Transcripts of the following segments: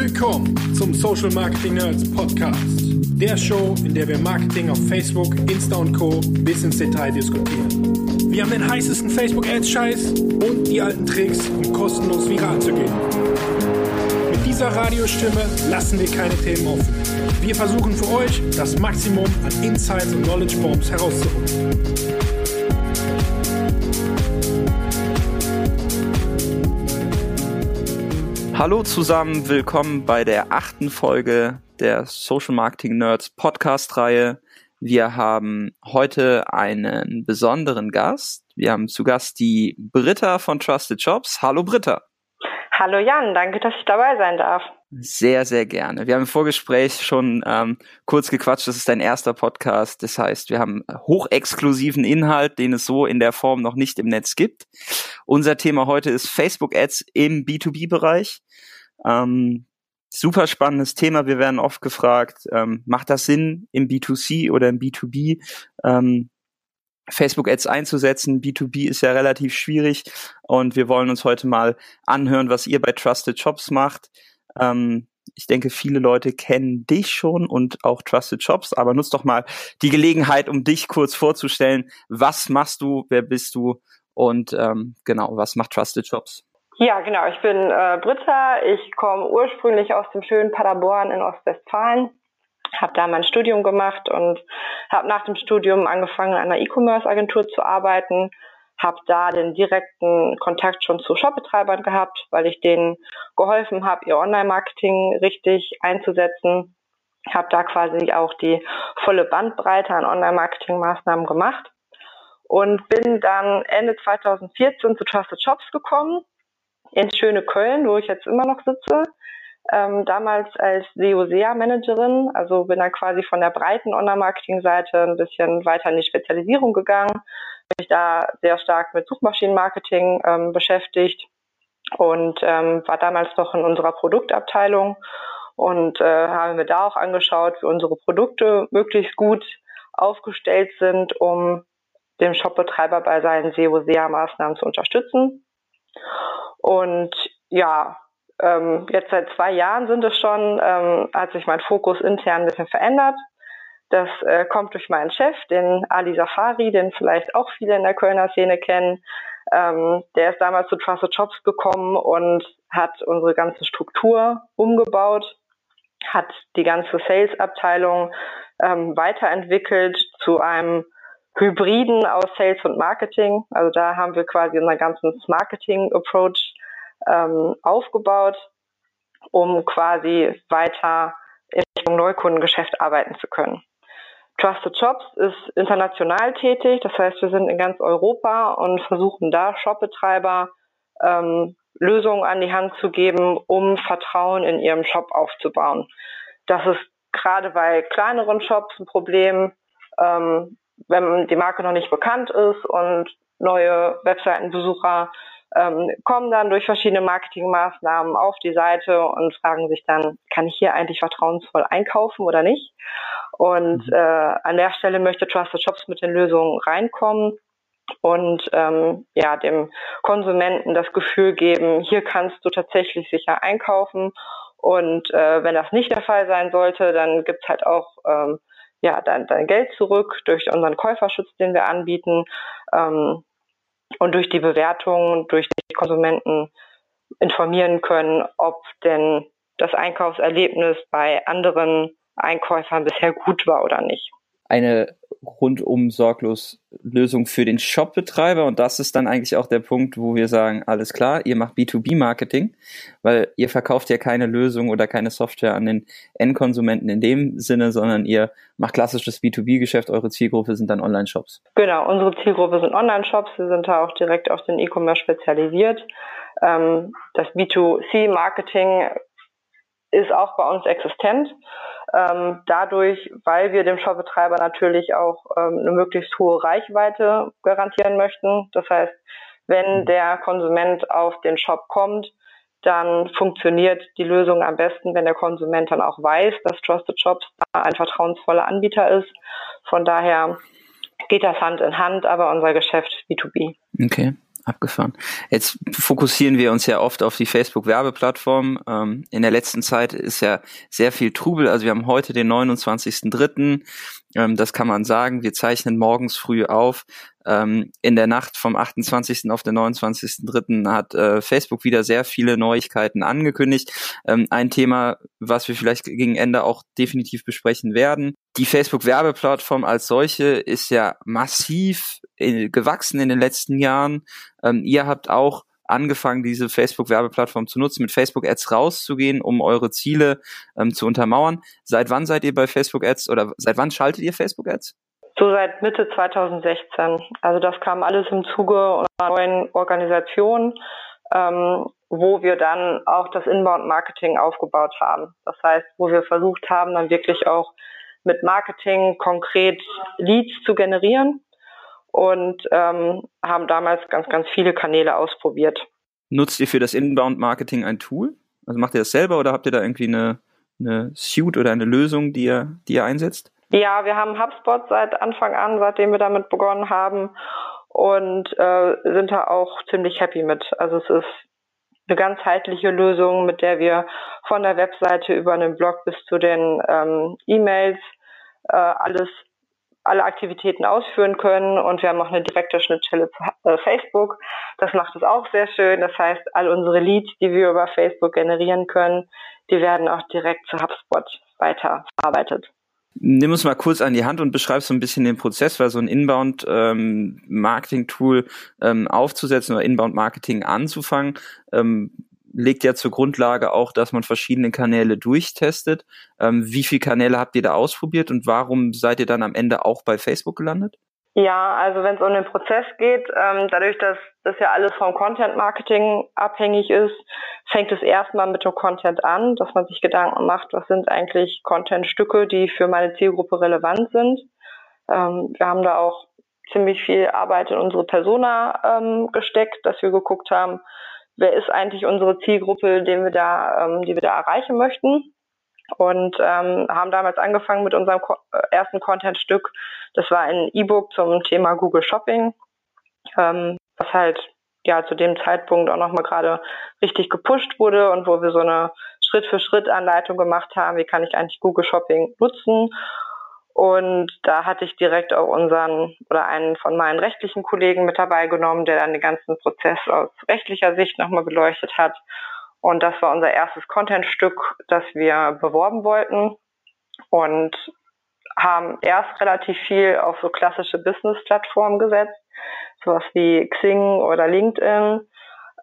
Willkommen zum Social Marketing Nerds Podcast. Der Show, in der wir Marketing auf Facebook, Insta und Co. bis ins Detail diskutieren. Wir haben den heißesten Facebook-Ads-Scheiß und die alten Tricks, um kostenlos viral zu gehen. Mit dieser Radiostimme lassen wir keine Themen offen. Wir versuchen für euch das Maximum an Insights und Knowledge Bombs herauszuholen. Hallo zusammen, willkommen bei der achten Folge der Social Marketing Nerds Podcast Reihe. Wir haben heute einen besonderen Gast. Wir haben zu Gast die Britta von Trusted Shops. Hallo Britta. Hallo Jan, danke, dass ich dabei sein darf. Sehr, sehr gerne. Wir haben im Vorgespräch schon ähm, kurz gequatscht, das ist dein erster Podcast. Das heißt, wir haben hochexklusiven Inhalt, den es so in der Form noch nicht im Netz gibt. Unser Thema heute ist Facebook-Ads im B2B-Bereich. Ähm, super spannendes Thema. Wir werden oft gefragt, ähm, macht das Sinn im B2C oder im B2B? Ähm, Facebook-Ads einzusetzen. B2B ist ja relativ schwierig und wir wollen uns heute mal anhören, was ihr bei Trusted Shops macht. Ähm, ich denke, viele Leute kennen dich schon und auch Trusted Shops, aber nutzt doch mal die Gelegenheit, um dich kurz vorzustellen. Was machst du? Wer bist du? Und ähm, genau, was macht Trusted Shops? Ja, genau. Ich bin äh, Britta. Ich komme ursprünglich aus dem schönen Paderborn in Ostwestfalen habe da mein Studium gemacht und habe nach dem Studium angefangen, an einer E-Commerce-Agentur zu arbeiten, habe da den direkten Kontakt schon zu Shopbetreibern gehabt, weil ich denen geholfen habe, ihr Online-Marketing richtig einzusetzen. Habe da quasi auch die volle Bandbreite an Online-Marketing-Maßnahmen gemacht und bin dann Ende 2014 zu Trusted Shops gekommen, ins schöne Köln, wo ich jetzt immer noch sitze. Ähm, damals als SEO-SEA-Managerin, also bin dann quasi von der breiten Online-Marketing-Seite ein bisschen weiter in die Spezialisierung gegangen, mich da sehr stark mit Suchmaschinenmarketing ähm, beschäftigt und ähm, war damals noch in unserer Produktabteilung und äh, haben mir da auch angeschaut, wie unsere Produkte möglichst gut aufgestellt sind, um den Shopbetreiber bei seinen SEO-SEA-Maßnahmen zu unterstützen. Und ja, ähm, jetzt seit zwei Jahren sind es schon, ähm, hat sich mein Fokus intern ein bisschen verändert. Das äh, kommt durch meinen Chef, den Ali Safari, den vielleicht auch viele in der Kölner Szene kennen. Ähm, der ist damals zu Trusted Shops gekommen und hat unsere ganze Struktur umgebaut, hat die ganze Sales-Abteilung ähm, weiterentwickelt zu einem Hybriden aus Sales und Marketing. Also da haben wir quasi unseren ganzen Marketing-Approach ähm, aufgebaut, um quasi weiter in Richtung Neukundengeschäft arbeiten zu können. Trusted Shops ist international tätig, das heißt, wir sind in ganz Europa und versuchen da Shopbetreiber ähm, Lösungen an die Hand zu geben, um Vertrauen in ihrem Shop aufzubauen. Das ist gerade bei kleineren Shops ein Problem, ähm, wenn die Marke noch nicht bekannt ist und neue Webseitenbesucher ähm, kommen dann durch verschiedene Marketingmaßnahmen auf die Seite und fragen sich dann, kann ich hier eigentlich vertrauensvoll einkaufen oder nicht? Und mhm. äh, an der Stelle möchte Trusted Shops mit den Lösungen reinkommen und ähm, ja dem Konsumenten das Gefühl geben, hier kannst du tatsächlich sicher einkaufen. Und äh, wenn das nicht der Fall sein sollte, dann gibt's halt auch ähm, ja dein, dein Geld zurück durch unseren Käuferschutz, den wir anbieten. Ähm, und durch die Bewertung, durch die Konsumenten informieren können, ob denn das Einkaufserlebnis bei anderen Einkäufern bisher gut war oder nicht. Eine rundum sorglos Lösung für den Shopbetreiber und das ist dann eigentlich auch der Punkt, wo wir sagen, alles klar, ihr macht B2B-Marketing, weil ihr verkauft ja keine Lösung oder keine Software an den Endkonsumenten in dem Sinne, sondern ihr macht klassisches B2B-Geschäft, eure Zielgruppe sind dann Online-Shops. Genau, unsere Zielgruppe sind Online-Shops, wir sind da auch direkt auf den E-Commerce spezialisiert. Ähm, das B2C-Marketing ist auch bei uns existent. Ähm, dadurch, weil wir dem Shopbetreiber natürlich auch ähm, eine möglichst hohe Reichweite garantieren möchten. Das heißt, wenn mhm. der Konsument auf den Shop kommt, dann funktioniert die Lösung am besten, wenn der Konsument dann auch weiß, dass Trusted Shops ein vertrauensvoller Anbieter ist. Von daher geht das Hand in Hand, aber unser Geschäft B2B. Okay. Abgefahren. Jetzt fokussieren wir uns ja oft auf die Facebook-Werbeplattform. Ähm, in der letzten Zeit ist ja sehr viel Trubel. Also wir haben heute den 29.03. Ähm, das kann man sagen. Wir zeichnen morgens früh auf. Ähm, in der Nacht vom 28. auf den 29.03. hat äh, Facebook wieder sehr viele Neuigkeiten angekündigt. Ähm, ein Thema, was wir vielleicht gegen Ende auch definitiv besprechen werden. Die Facebook-Werbeplattform als solche ist ja massiv äh, gewachsen in den letzten Jahren. Ähm, ihr habt auch angefangen, diese Facebook-Werbeplattform zu nutzen, mit Facebook-Ads rauszugehen, um eure Ziele ähm, zu untermauern. Seit wann seid ihr bei Facebook-Ads oder seit wann schaltet ihr Facebook-Ads? So seit Mitte 2016. Also das kam alles im Zuge unserer neuen Organisation, ähm, wo wir dann auch das Inbound-Marketing aufgebaut haben. Das heißt, wo wir versucht haben, dann wirklich auch mit Marketing konkret Leads zu generieren und ähm, haben damals ganz, ganz viele Kanäle ausprobiert. Nutzt ihr für das Inbound-Marketing ein Tool? Also macht ihr das selber oder habt ihr da irgendwie eine, eine Suite oder eine Lösung, die ihr, die ihr einsetzt? Ja, wir haben HubSpot seit Anfang an, seitdem wir damit begonnen haben und äh, sind da auch ziemlich happy mit. Also es ist eine ganzheitliche Lösung, mit der wir von der Webseite über einen Blog bis zu den ähm, E-Mails äh, alles alle Aktivitäten ausführen können und wir haben auch eine direkte Schnittstelle zu äh, Facebook. Das macht es auch sehr schön. Das heißt, all unsere Leads, die wir über Facebook generieren können, die werden auch direkt zu HubSpot weiterverarbeitet. Nimm uns mal kurz an die Hand und beschreib so ein bisschen den Prozess, weil so ein Inbound-Marketing-Tool ähm, ähm, aufzusetzen oder Inbound-Marketing anzufangen, ähm, legt ja zur Grundlage auch, dass man verschiedene Kanäle durchtestet. Ähm, wie viele Kanäle habt ihr da ausprobiert und warum seid ihr dann am Ende auch bei Facebook gelandet? Ja, also wenn es um den Prozess geht, ähm, dadurch, dass das ja alles vom Content Marketing abhängig ist, fängt es erstmal mit dem Content an, dass man sich Gedanken macht, was sind eigentlich Content-Stücke, die für meine Zielgruppe relevant sind. Ähm, wir haben da auch ziemlich viel Arbeit in unsere Persona ähm, gesteckt, dass wir geguckt haben, wer ist eigentlich unsere Zielgruppe, den wir da, ähm, die wir da erreichen möchten. Und ähm, haben damals angefangen mit unserem Ko äh, ersten Content-Stück. Das war ein E-Book zum Thema Google Shopping, ähm, was halt ja zu dem Zeitpunkt auch nochmal gerade richtig gepusht wurde und wo wir so eine Schritt-für-Schritt-Anleitung gemacht haben, wie kann ich eigentlich Google Shopping nutzen und da hatte ich direkt auch unseren oder einen von meinen rechtlichen Kollegen mit dabei genommen, der dann den ganzen Prozess aus rechtlicher Sicht nochmal beleuchtet hat. Und das war unser erstes Contentstück, das wir beworben wollten und haben erst relativ viel auf so klassische Business-Plattformen gesetzt, sowas wie Xing oder LinkedIn,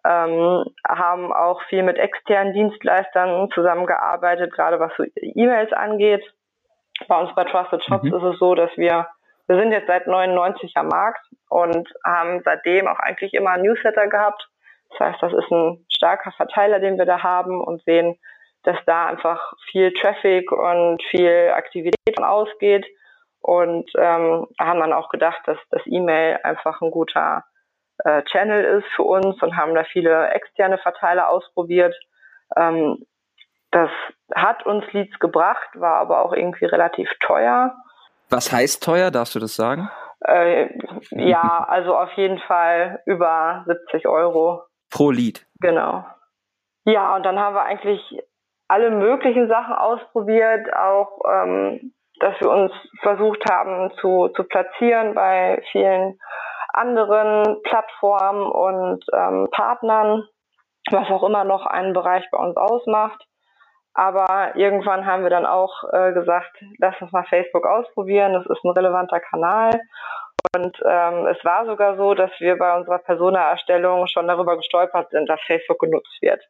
ähm, haben auch viel mit externen Dienstleistern zusammengearbeitet, gerade was so E-Mails angeht bei uns bei Trusted Shops mhm. ist es so, dass wir, wir sind jetzt seit 99 am Markt und haben seitdem auch eigentlich immer Newsletter gehabt. Das heißt, das ist ein starker Verteiler, den wir da haben und sehen, dass da einfach viel Traffic und viel Aktivität ausgeht. Und ähm, haben dann auch gedacht, dass das E-Mail einfach ein guter äh, Channel ist für uns und haben da viele externe Verteiler ausprobiert. Ähm, das hat uns Leads gebracht, war aber auch irgendwie relativ teuer. Was heißt teuer? Darfst du das sagen? Äh, ja, also auf jeden Fall über 70 Euro. Pro Lead. Genau. Ja, und dann haben wir eigentlich alle möglichen Sachen ausprobiert, auch ähm, dass wir uns versucht haben zu, zu platzieren bei vielen anderen Plattformen und ähm, Partnern, was auch immer noch einen Bereich bei uns ausmacht. Aber irgendwann haben wir dann auch äh, gesagt, lass uns mal Facebook ausprobieren. Das ist ein relevanter Kanal. Und ähm, es war sogar so, dass wir bei unserer Persona-Erstellung schon darüber gestolpert sind, dass Facebook genutzt wird.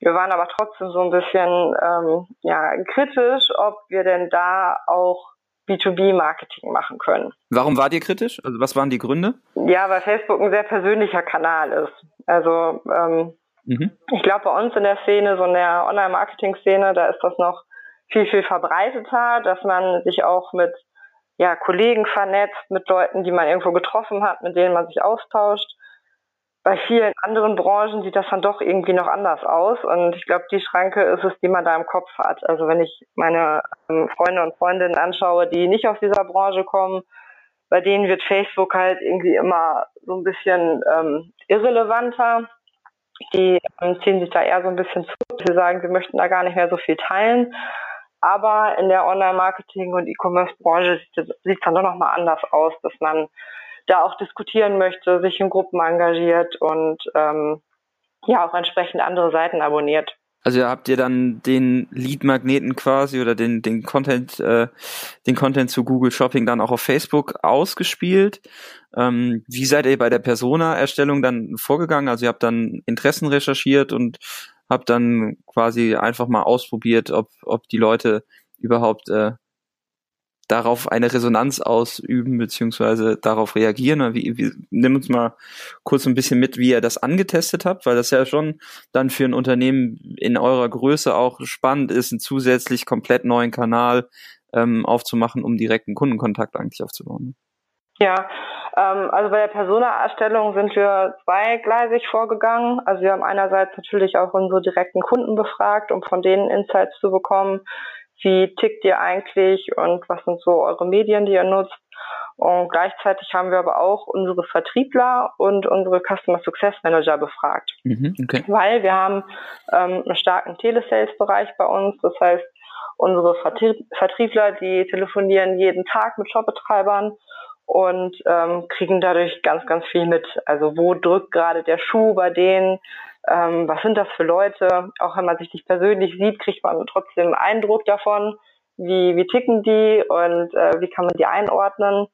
Wir waren aber trotzdem so ein bisschen ähm, ja, kritisch, ob wir denn da auch B2B-Marketing machen können. Warum wart ihr kritisch? Also was waren die Gründe? Ja, weil Facebook ein sehr persönlicher Kanal ist. Also ähm, Mhm. Ich glaube, bei uns in der Szene, so in der Online-Marketing-Szene, da ist das noch viel, viel verbreiteter, dass man sich auch mit ja, Kollegen vernetzt, mit Leuten, die man irgendwo getroffen hat, mit denen man sich austauscht. Bei vielen anderen Branchen sieht das dann doch irgendwie noch anders aus. Und ich glaube, die Schranke ist es, die man da im Kopf hat. Also wenn ich meine ähm, Freunde und Freundinnen anschaue, die nicht aus dieser Branche kommen, bei denen wird Facebook halt irgendwie immer so ein bisschen ähm, irrelevanter. Die ähm, ziehen sich da eher so ein bisschen zu. Sie sagen, sie möchten da gar nicht mehr so viel teilen. Aber in der Online-Marketing- und E-Commerce-Branche sieht es dann doch nochmal anders aus, dass man da auch diskutieren möchte, sich in Gruppen engagiert und ähm, ja auch entsprechend andere Seiten abonniert. Also habt ihr dann den Lead-Magneten quasi oder den, den Content, äh, den Content zu Google Shopping dann auch auf Facebook ausgespielt? Ähm, wie seid ihr bei der Persona-Erstellung dann vorgegangen? Also ihr habt dann Interessen recherchiert und habt dann quasi einfach mal ausprobiert, ob, ob die Leute überhaupt äh, darauf eine Resonanz ausüben beziehungsweise darauf reagieren? Wie, wie, nimm uns mal kurz ein bisschen mit, wie ihr das angetestet habt, weil das ja schon dann für ein Unternehmen in eurer Größe auch spannend ist, einen zusätzlich komplett neuen Kanal ähm, aufzumachen, um direkten Kundenkontakt eigentlich aufzubauen. Ja, ähm, also bei der Persona-Erstellung sind wir zweigleisig vorgegangen. Also wir haben einerseits natürlich auch unsere direkten Kunden befragt, um von denen Insights zu bekommen wie tickt ihr eigentlich und was sind so eure Medien, die ihr nutzt. Und gleichzeitig haben wir aber auch unsere Vertriebler und unsere Customer Success Manager befragt. Mhm, okay. Weil wir haben ähm, einen starken Telesales-Bereich bei uns. Das heißt, unsere Vertriebler, die telefonieren jeden Tag mit Shopbetreibern und ähm, kriegen dadurch ganz, ganz viel mit. Also wo drückt gerade der Schuh bei denen? ähm, was sind das für Leute? Auch wenn man sich nicht persönlich sieht, kriegt man trotzdem einen Eindruck davon, wie, wie ticken die und äh, wie kann man die einordnen.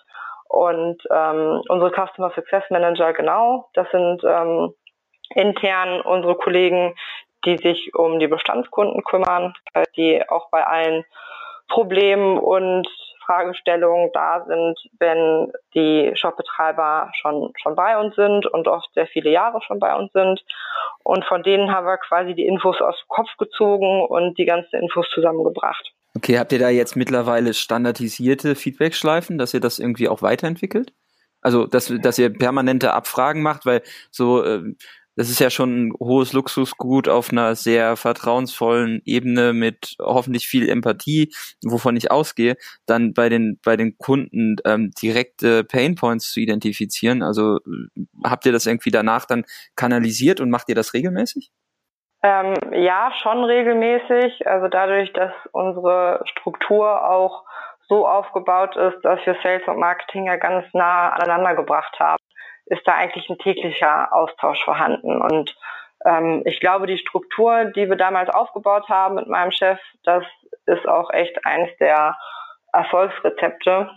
Und ähm, unsere Customer Success Manager, genau, das sind ähm, intern unsere Kollegen, die sich um die Bestandskunden kümmern, die auch bei allen Problemen und Fragestellungen da sind, wenn die Shopbetreiber schon, schon bei uns sind und oft sehr viele Jahre schon bei uns sind. Und von denen haben wir quasi die Infos aus dem Kopf gezogen und die ganzen Infos zusammengebracht. Okay, habt ihr da jetzt mittlerweile standardisierte Feedback-Schleifen, dass ihr das irgendwie auch weiterentwickelt? Also, dass, dass ihr permanente Abfragen macht, weil so äh, das ist ja schon ein hohes Luxusgut auf einer sehr vertrauensvollen Ebene mit hoffentlich viel Empathie, wovon ich ausgehe, dann bei den bei den Kunden ähm, direkte Painpoints zu identifizieren. Also habt ihr das irgendwie danach dann kanalisiert und macht ihr das regelmäßig? Ähm, ja, schon regelmäßig. Also dadurch, dass unsere Struktur auch so aufgebaut ist, dass wir Sales und Marketing ja ganz nah aneinander gebracht haben ist da eigentlich ein täglicher Austausch vorhanden. Und ähm, ich glaube, die Struktur, die wir damals aufgebaut haben mit meinem Chef, das ist auch echt eines der Erfolgsrezepte,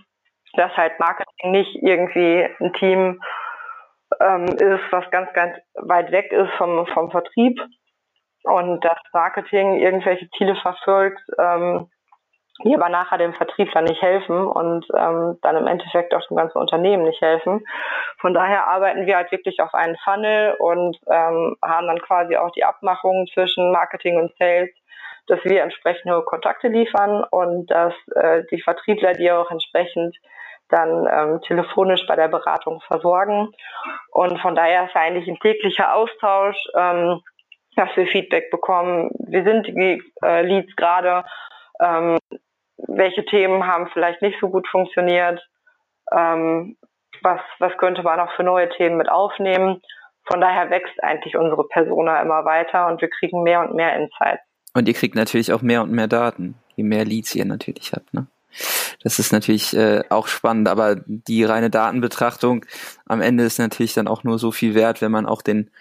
dass halt Marketing nicht irgendwie ein Team ähm, ist, was ganz, ganz weit weg ist vom, vom Vertrieb und das Marketing irgendwelche Ziele verfolgt, ähm, die aber nachher dem Vertriebler nicht helfen und ähm, dann im Endeffekt auch dem ganzen Unternehmen nicht helfen. Von daher arbeiten wir halt wirklich auf einen Funnel und ähm, haben dann quasi auch die Abmachung zwischen Marketing und Sales, dass wir entsprechende Kontakte liefern und dass äh, die Vertriebler die auch entsprechend dann ähm, telefonisch bei der Beratung versorgen. Und von daher ist eigentlich ein täglicher Austausch, ähm, dass wir Feedback bekommen. Wir sind die äh, Leads gerade ähm, welche Themen haben vielleicht nicht so gut funktioniert, ähm, was, was könnte man auch für neue Themen mit aufnehmen. Von daher wächst eigentlich unsere Persona immer weiter und wir kriegen mehr und mehr Insights. Und ihr kriegt natürlich auch mehr und mehr Daten, je mehr Leads ihr natürlich habt. Ne? Das ist natürlich äh, auch spannend, aber die reine Datenbetrachtung am Ende ist natürlich dann auch nur so viel wert, wenn man auch den,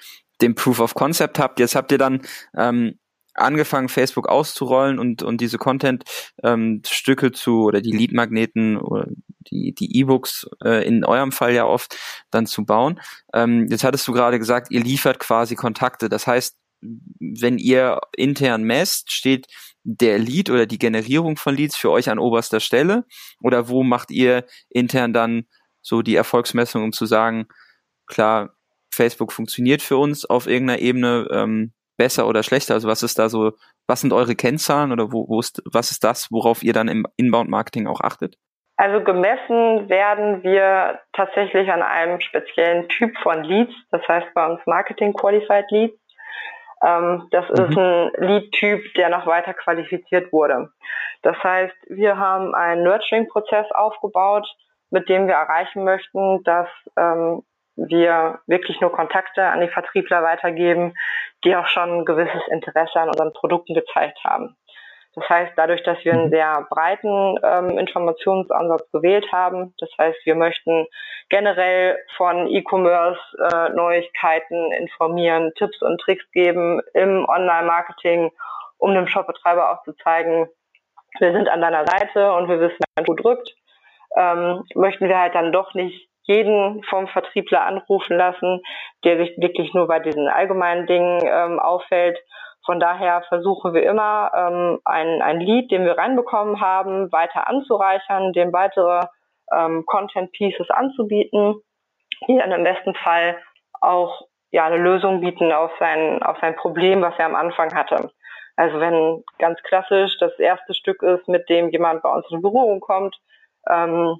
den Proof of Concept habt. Jetzt habt ihr dann ähm, angefangen, Facebook auszurollen und, und diese Content-Stücke ähm, zu oder die Lead-Magneten oder die die E-Books äh, in eurem Fall ja oft dann zu bauen. Ähm, jetzt hattest du gerade gesagt, ihr liefert quasi Kontakte. Das heißt, wenn ihr intern messt, steht der Lead oder die Generierung von Leads für euch an oberster Stelle? Oder wo macht ihr intern dann so die Erfolgsmessung, um zu sagen, klar, Facebook funktioniert für uns auf irgendeiner Ebene, ähm, besser oder schlechter? Also was ist da so, was sind eure Kennzahlen oder wo, wo ist, was ist das, worauf ihr dann im Inbound-Marketing auch achtet? Also gemessen werden wir tatsächlich an einem speziellen Typ von Leads, das heißt bei uns Marketing Qualified Leads. Ähm, das mhm. ist ein Lead-Typ, der noch weiter qualifiziert wurde. Das heißt, wir haben einen Nurturing-Prozess aufgebaut, mit dem wir erreichen möchten, dass ähm, wir wirklich nur Kontakte an die Vertriebler weitergeben, die auch schon ein gewisses Interesse an unseren Produkten gezeigt haben. Das heißt, dadurch, dass wir einen mhm. sehr breiten ähm, Informationsansatz gewählt haben, das heißt, wir möchten generell von E-Commerce-Neuigkeiten äh, informieren, Tipps und Tricks geben im Online-Marketing, um dem Shopbetreiber auch zu zeigen, wir sind an deiner Seite und wir wissen, wenn du drückt, ähm, möchten wir halt dann doch nicht jeden vom Vertriebler anrufen lassen, der sich wirklich nur bei diesen allgemeinen Dingen ähm, auffällt. Von daher versuchen wir immer, ähm, ein, ein Lead, den wir reinbekommen haben, weiter anzureichern, dem weitere ähm, Content Pieces anzubieten, die dann im besten Fall auch ja, eine Lösung bieten auf sein, auf sein Problem, was er am Anfang hatte. Also wenn ganz klassisch das erste Stück ist, mit dem jemand bei uns in Berührung kommt, ähm,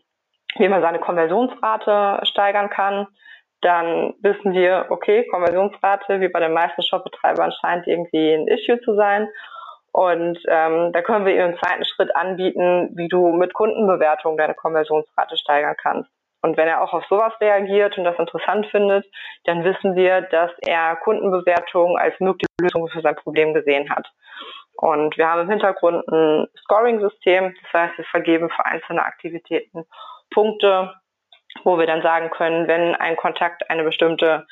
wie man seine Konversionsrate steigern kann, dann wissen wir, okay, Konversionsrate, wie bei den meisten Shopbetreibern, scheint irgendwie ein Issue zu sein. Und ähm, da können wir Ihnen einen zweiten Schritt anbieten, wie du mit Kundenbewertung deine Konversionsrate steigern kannst. Und wenn er auch auf sowas reagiert und das interessant findet, dann wissen wir, dass er Kundenbewertung als mögliche Lösung für sein Problem gesehen hat. Und wir haben im Hintergrund ein Scoring-System, das heißt, wir vergeben für einzelne Aktivitäten Punkte, wo wir dann sagen können, wenn ein Kontakt eine bestimmte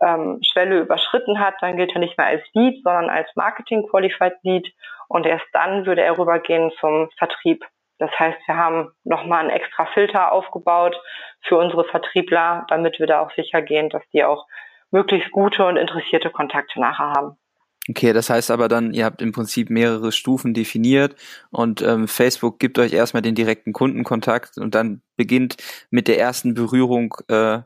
ähm, Schwelle überschritten hat, dann gilt er nicht mehr als Lead, sondern als Marketing Qualified Lead und erst dann würde er rübergehen zum Vertrieb. Das heißt, wir haben nochmal einen extra Filter aufgebaut für unsere Vertriebler, damit wir da auch sicher gehen, dass die auch möglichst gute und interessierte Kontakte nachher haben. Okay, das heißt aber dann, ihr habt im Prinzip mehrere Stufen definiert und ähm, Facebook gibt euch erstmal den direkten Kundenkontakt und dann beginnt mit der ersten Berührung äh,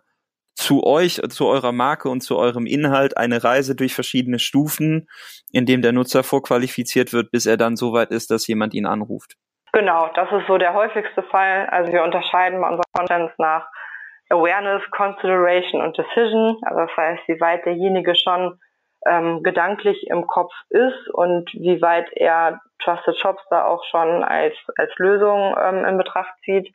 zu euch, zu eurer Marke und zu eurem Inhalt eine Reise durch verschiedene Stufen, in dem der Nutzer vorqualifiziert wird, bis er dann so weit ist, dass jemand ihn anruft. Genau, das ist so der häufigste Fall. Also wir unterscheiden bei unseren Contents nach Awareness, Consideration und Decision. Also das heißt, wie weit derjenige schon ähm, gedanklich im Kopf ist und wie weit er Trusted Shops da auch schon als, als Lösung ähm, in Betracht zieht.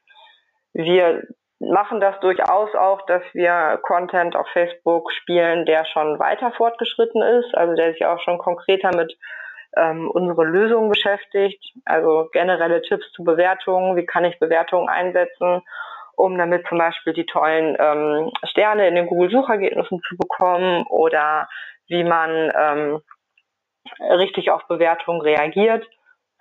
Wir machen das durchaus auch, dass wir Content auf Facebook spielen, der schon weiter fortgeschritten ist, also der sich auch schon konkreter mit ähm, unsere Lösung beschäftigt, also generelle Tipps zu Bewertungen, wie kann ich Bewertungen einsetzen, um damit zum Beispiel die tollen ähm, Sterne in den Google-Suchergebnissen zu bekommen oder wie man ähm, richtig auf Bewertungen reagiert.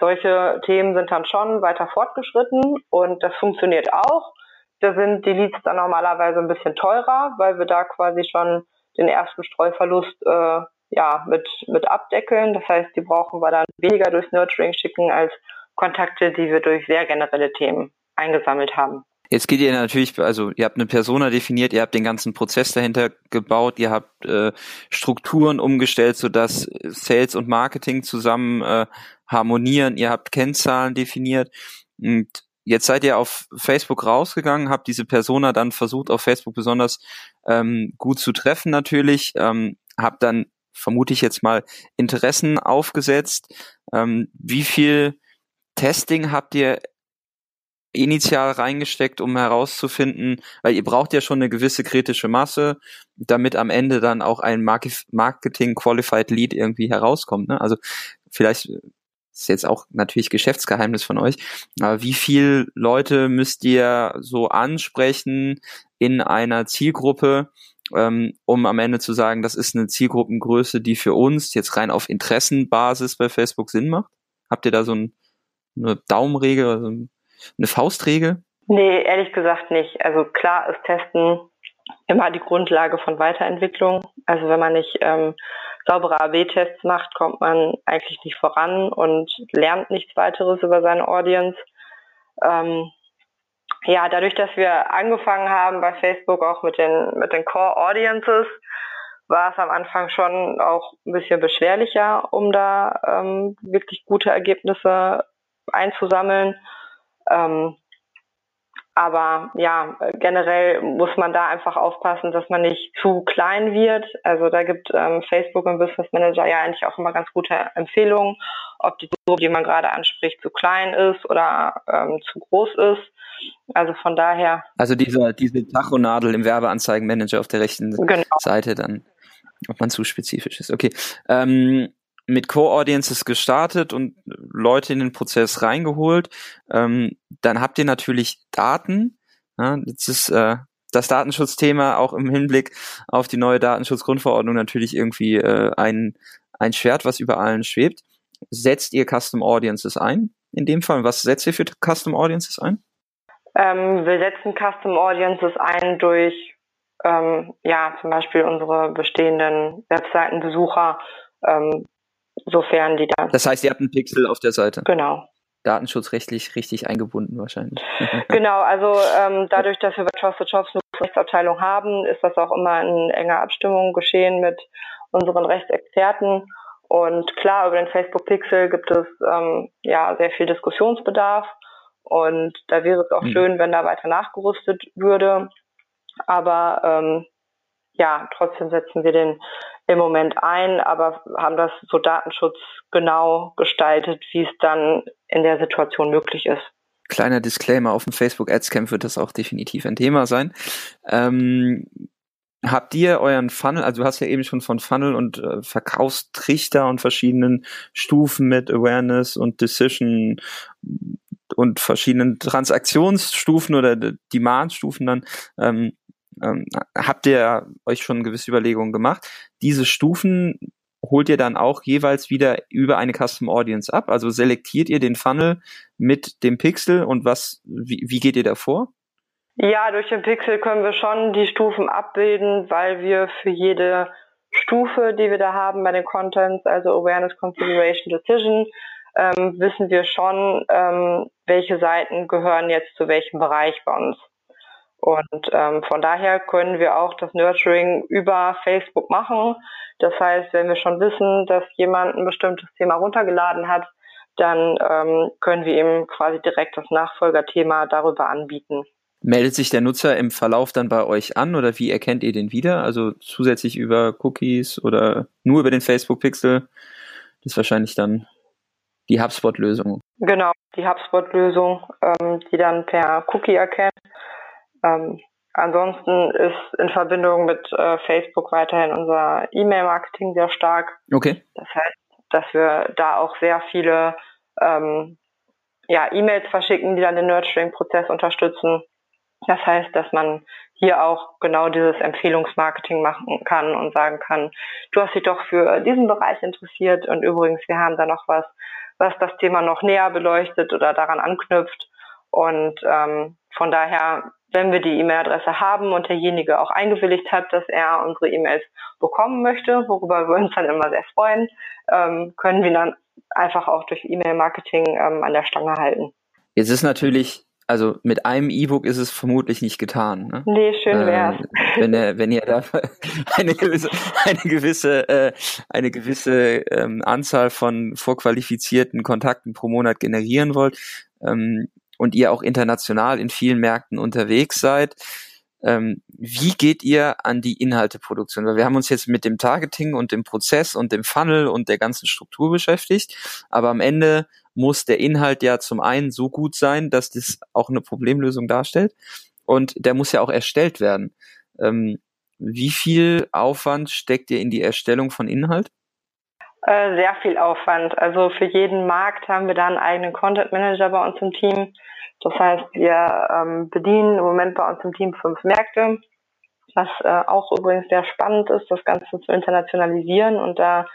Solche Themen sind dann schon weiter fortgeschritten und das funktioniert auch. Da sind die Leads dann normalerweise ein bisschen teurer, weil wir da quasi schon den ersten Streuverlust äh, ja, mit, mit abdeckeln. Das heißt, die brauchen wir dann weniger durchs Nurturing schicken als Kontakte, die wir durch sehr generelle Themen eingesammelt haben. Jetzt geht ihr natürlich, also ihr habt eine Persona definiert, ihr habt den ganzen Prozess dahinter gebaut, ihr habt äh, Strukturen umgestellt, sodass Sales und Marketing zusammen äh, harmonieren, ihr habt Kennzahlen definiert und jetzt seid ihr auf Facebook rausgegangen, habt diese Persona dann versucht, auf Facebook besonders ähm, gut zu treffen natürlich, ähm, habt dann, vermute ich jetzt mal, Interessen aufgesetzt. Ähm, wie viel Testing habt ihr initial reingesteckt, um herauszufinden, weil ihr braucht ja schon eine gewisse kritische Masse, damit am Ende dann auch ein Marketing Qualified Lead irgendwie herauskommt. Ne? Also vielleicht ist jetzt auch natürlich Geschäftsgeheimnis von euch, aber wie viel Leute müsst ihr so ansprechen in einer Zielgruppe, ähm, um am Ende zu sagen, das ist eine Zielgruppengröße, die für uns jetzt rein auf Interessenbasis bei Facebook Sinn macht? Habt ihr da so ein, eine Daumenregel, eine Faustregel? Nee, ehrlich gesagt nicht. Also klar ist Testen immer die Grundlage von Weiterentwicklung. Also wenn man nicht ähm, saubere AB-Tests macht, kommt man eigentlich nicht voran und lernt nichts weiteres über seine Audience. Ähm, ja, dadurch, dass wir angefangen haben bei Facebook auch mit den, mit den Core Audiences, war es am Anfang schon auch ein bisschen beschwerlicher, um da ähm, wirklich gute Ergebnisse einzusammeln. Ähm, aber ja, generell muss man da einfach aufpassen, dass man nicht zu klein wird. Also da gibt ähm, Facebook im Business Manager ja eigentlich auch immer ganz gute Empfehlungen, ob die Gruppe, die man gerade anspricht, zu klein ist oder ähm, zu groß ist. Also von daher. Also diese, diese Tachonadel im Werbeanzeigenmanager auf der rechten genau. Seite dann, ob man zu spezifisch ist. Okay. Ähm, mit Core-Audiences gestartet und Leute in den Prozess reingeholt. Ähm, dann habt ihr natürlich Daten. Ja, jetzt ist äh, das Datenschutzthema auch im Hinblick auf die neue Datenschutzgrundverordnung natürlich irgendwie äh, ein, ein Schwert, was über allen schwebt. Setzt ihr Custom Audiences ein? In dem Fall, was setzt ihr für Custom Audiences ein? Ähm, wir setzen Custom Audiences ein durch ähm, ja zum Beispiel unsere bestehenden Webseitenbesucher, ähm, sofern die dann. Das heißt, ihr habt einen Pixel auf der Seite. Genau. Datenschutzrechtlich richtig eingebunden wahrscheinlich. genau, also ähm, dadurch, dass wir bei Trusted Shops eine Rechtsabteilung haben, ist das auch immer in enger Abstimmung geschehen mit unseren Rechtsexperten. Und klar, über den Facebook Pixel gibt es ähm, ja sehr viel Diskussionsbedarf. Und da wäre es auch mhm. schön, wenn da weiter nachgerüstet würde. Aber ähm, ja, trotzdem setzen wir den im Moment ein, aber haben das so datenschutzgenau gestaltet, wie es dann in der Situation möglich ist. Kleiner Disclaimer, auf dem Facebook Adscamp wird das auch definitiv ein Thema sein. Ähm, habt ihr euren Funnel, also du hast ja eben schon von Funnel und äh, Verkaufstrichter und verschiedenen Stufen mit Awareness und Decision und verschiedenen Transaktionsstufen oder Demand-Stufen dann ähm, ähm, habt ihr euch schon gewisse Überlegungen gemacht? Diese Stufen holt ihr dann auch jeweils wieder über eine Custom Audience ab? Also selektiert ihr den Funnel mit dem Pixel und was, wie, wie geht ihr da vor? Ja, durch den Pixel können wir schon die Stufen abbilden, weil wir für jede Stufe, die wir da haben bei den Contents, also Awareness, Consideration, Decision, ähm, wissen wir schon, ähm, welche Seiten gehören jetzt zu welchem Bereich bei uns. Und ähm, von daher können wir auch das Nurturing über Facebook machen. Das heißt, wenn wir schon wissen, dass jemand ein bestimmtes Thema runtergeladen hat, dann ähm, können wir ihm quasi direkt das Nachfolgerthema darüber anbieten. Meldet sich der Nutzer im Verlauf dann bei euch an oder wie erkennt ihr den wieder? Also zusätzlich über Cookies oder nur über den Facebook Pixel? Das ist wahrscheinlich dann die HubSpot-Lösung. Genau, die HubSpot-Lösung, ähm, die dann per Cookie erkennt ähm, ansonsten ist in Verbindung mit äh, Facebook weiterhin unser E-Mail-Marketing sehr stark. Okay. Das heißt, dass wir da auch sehr viele ähm, ja, E-Mails verschicken, die dann den Nurturing-Prozess unterstützen. Das heißt, dass man hier auch genau dieses Empfehlungsmarketing machen kann und sagen kann, du hast dich doch für diesen Bereich interessiert und übrigens, wir haben da noch was, was das Thema noch näher beleuchtet oder daran anknüpft. Und ähm, von daher wenn wir die E-Mail-Adresse haben und derjenige auch eingewilligt hat, dass er unsere E-Mails bekommen möchte, worüber wir uns dann immer sehr freuen, ähm, können wir dann einfach auch durch E-Mail-Marketing ähm, an der Stange halten. Jetzt ist natürlich, also mit einem E-Book ist es vermutlich nicht getan. Ne? Nee, schön wär's. Äh, wenn, ihr, wenn ihr da eine gewisse, eine gewisse, äh, eine gewisse ähm, Anzahl von vorqualifizierten Kontakten pro Monat generieren wollt, ähm, und ihr auch international in vielen Märkten unterwegs seid. Ähm, wie geht ihr an die Inhalteproduktion? Weil wir haben uns jetzt mit dem Targeting und dem Prozess und dem Funnel und der ganzen Struktur beschäftigt, aber am Ende muss der Inhalt ja zum einen so gut sein, dass das auch eine Problemlösung darstellt und der muss ja auch erstellt werden. Ähm, wie viel Aufwand steckt ihr in die Erstellung von Inhalt? Äh, sehr viel Aufwand. Also für jeden Markt haben wir da einen eigenen Content Manager bei uns im Team. Das heißt, wir ähm, bedienen im Moment bei uns im Team fünf Märkte, was äh, auch übrigens sehr spannend ist, das Ganze zu internationalisieren und da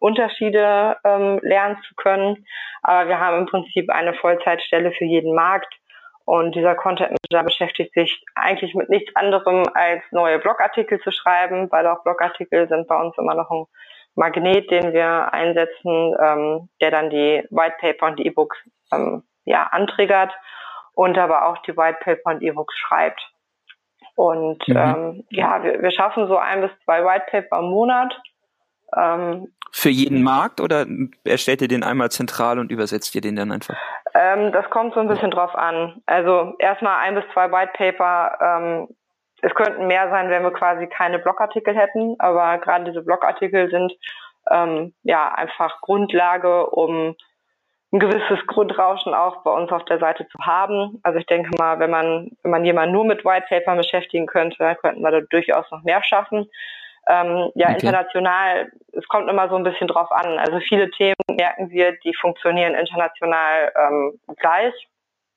Unterschiede ähm, lernen zu können. Aber wir haben im Prinzip eine Vollzeitstelle für jeden Markt. Und dieser Content Manager beschäftigt sich eigentlich mit nichts anderem, als neue Blogartikel zu schreiben, weil auch Blogartikel sind bei uns immer noch ein Magnet, den wir einsetzen, ähm, der dann die White Paper und die E-Books ähm, ja, antriggert und aber auch die White Paper und E-Books schreibt. Und mhm. ähm, ja, wir, wir schaffen so ein bis zwei White Paper im Monat. Ähm, Für jeden Markt oder erstellt ihr den einmal zentral und übersetzt ihr den dann einfach? Ähm, das kommt so ein bisschen drauf an. Also erstmal ein bis zwei White Paper ähm, es könnten mehr sein, wenn wir quasi keine Blogartikel hätten, aber gerade diese Blogartikel sind ähm, ja einfach Grundlage, um ein gewisses Grundrauschen auch bei uns auf der Seite zu haben. Also ich denke mal, wenn man, wenn man jemanden nur mit White Paper beschäftigen könnte, dann könnten wir da durchaus noch mehr schaffen. Ähm, ja, okay. international, es kommt immer so ein bisschen drauf an. Also viele Themen merken wir, die funktionieren international ähm, gleich.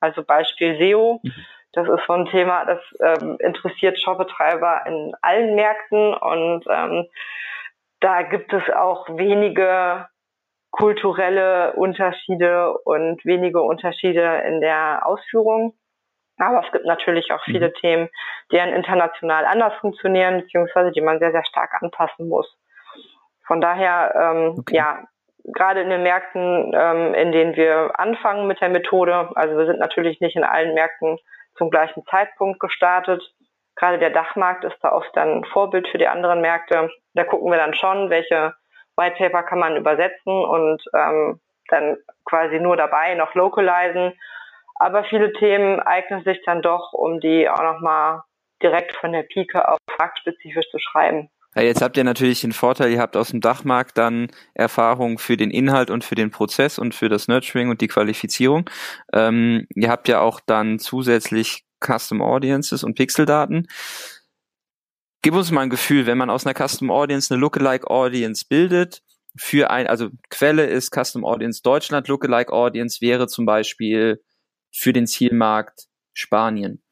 Also Beispiel SEO. Mhm. Das ist so ein Thema, das ähm, interessiert Shopbetreiber in allen Märkten und ähm, da gibt es auch wenige kulturelle Unterschiede und wenige Unterschiede in der Ausführung. Aber es gibt natürlich auch viele mhm. Themen, die international anders funktionieren, beziehungsweise die man sehr, sehr stark anpassen muss. Von daher, ähm, okay. ja, gerade in den Märkten, ähm, in denen wir anfangen mit der Methode, also wir sind natürlich nicht in allen Märkten zum gleichen Zeitpunkt gestartet. Gerade der Dachmarkt ist da oft dann Vorbild für die anderen Märkte. Da gucken wir dann schon, welche White Paper kann man übersetzen und ähm, dann quasi nur dabei noch localisen. Aber viele Themen eignen sich dann doch, um die auch nochmal direkt von der Pike auf marktspezifisch zu schreiben. Ja, jetzt habt ihr natürlich den Vorteil, ihr habt aus dem Dachmarkt dann Erfahrung für den Inhalt und für den Prozess und für das Nurturing und die Qualifizierung. Ähm, ihr habt ja auch dann zusätzlich Custom Audiences und Pixeldaten. Gib uns mal ein Gefühl, wenn man aus einer Custom Audience eine Lookalike Audience bildet, für ein, also Quelle ist Custom Audience Deutschland, Lookalike Audience wäre zum Beispiel für den Zielmarkt Spanien.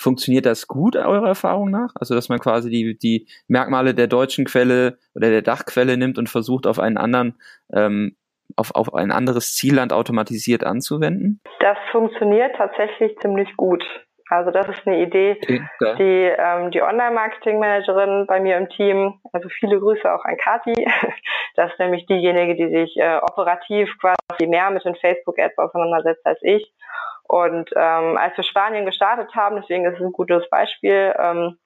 Funktioniert das gut eurer Erfahrung nach? Also, dass man quasi die, die Merkmale der deutschen Quelle oder der Dachquelle nimmt und versucht, auf einen anderen, ähm, auf, auf ein anderes Zielland automatisiert anzuwenden? Das funktioniert tatsächlich ziemlich gut. Also das ist eine Idee, okay, die ähm, die Online-Marketing-Managerin bei mir im Team, also viele Grüße auch an Kati, das ist nämlich diejenige, die sich äh, operativ quasi mehr mit den Facebook-Ads auseinandersetzt als ich. Und ähm, als wir Spanien gestartet haben, deswegen ist es ein gutes Beispiel, ähm,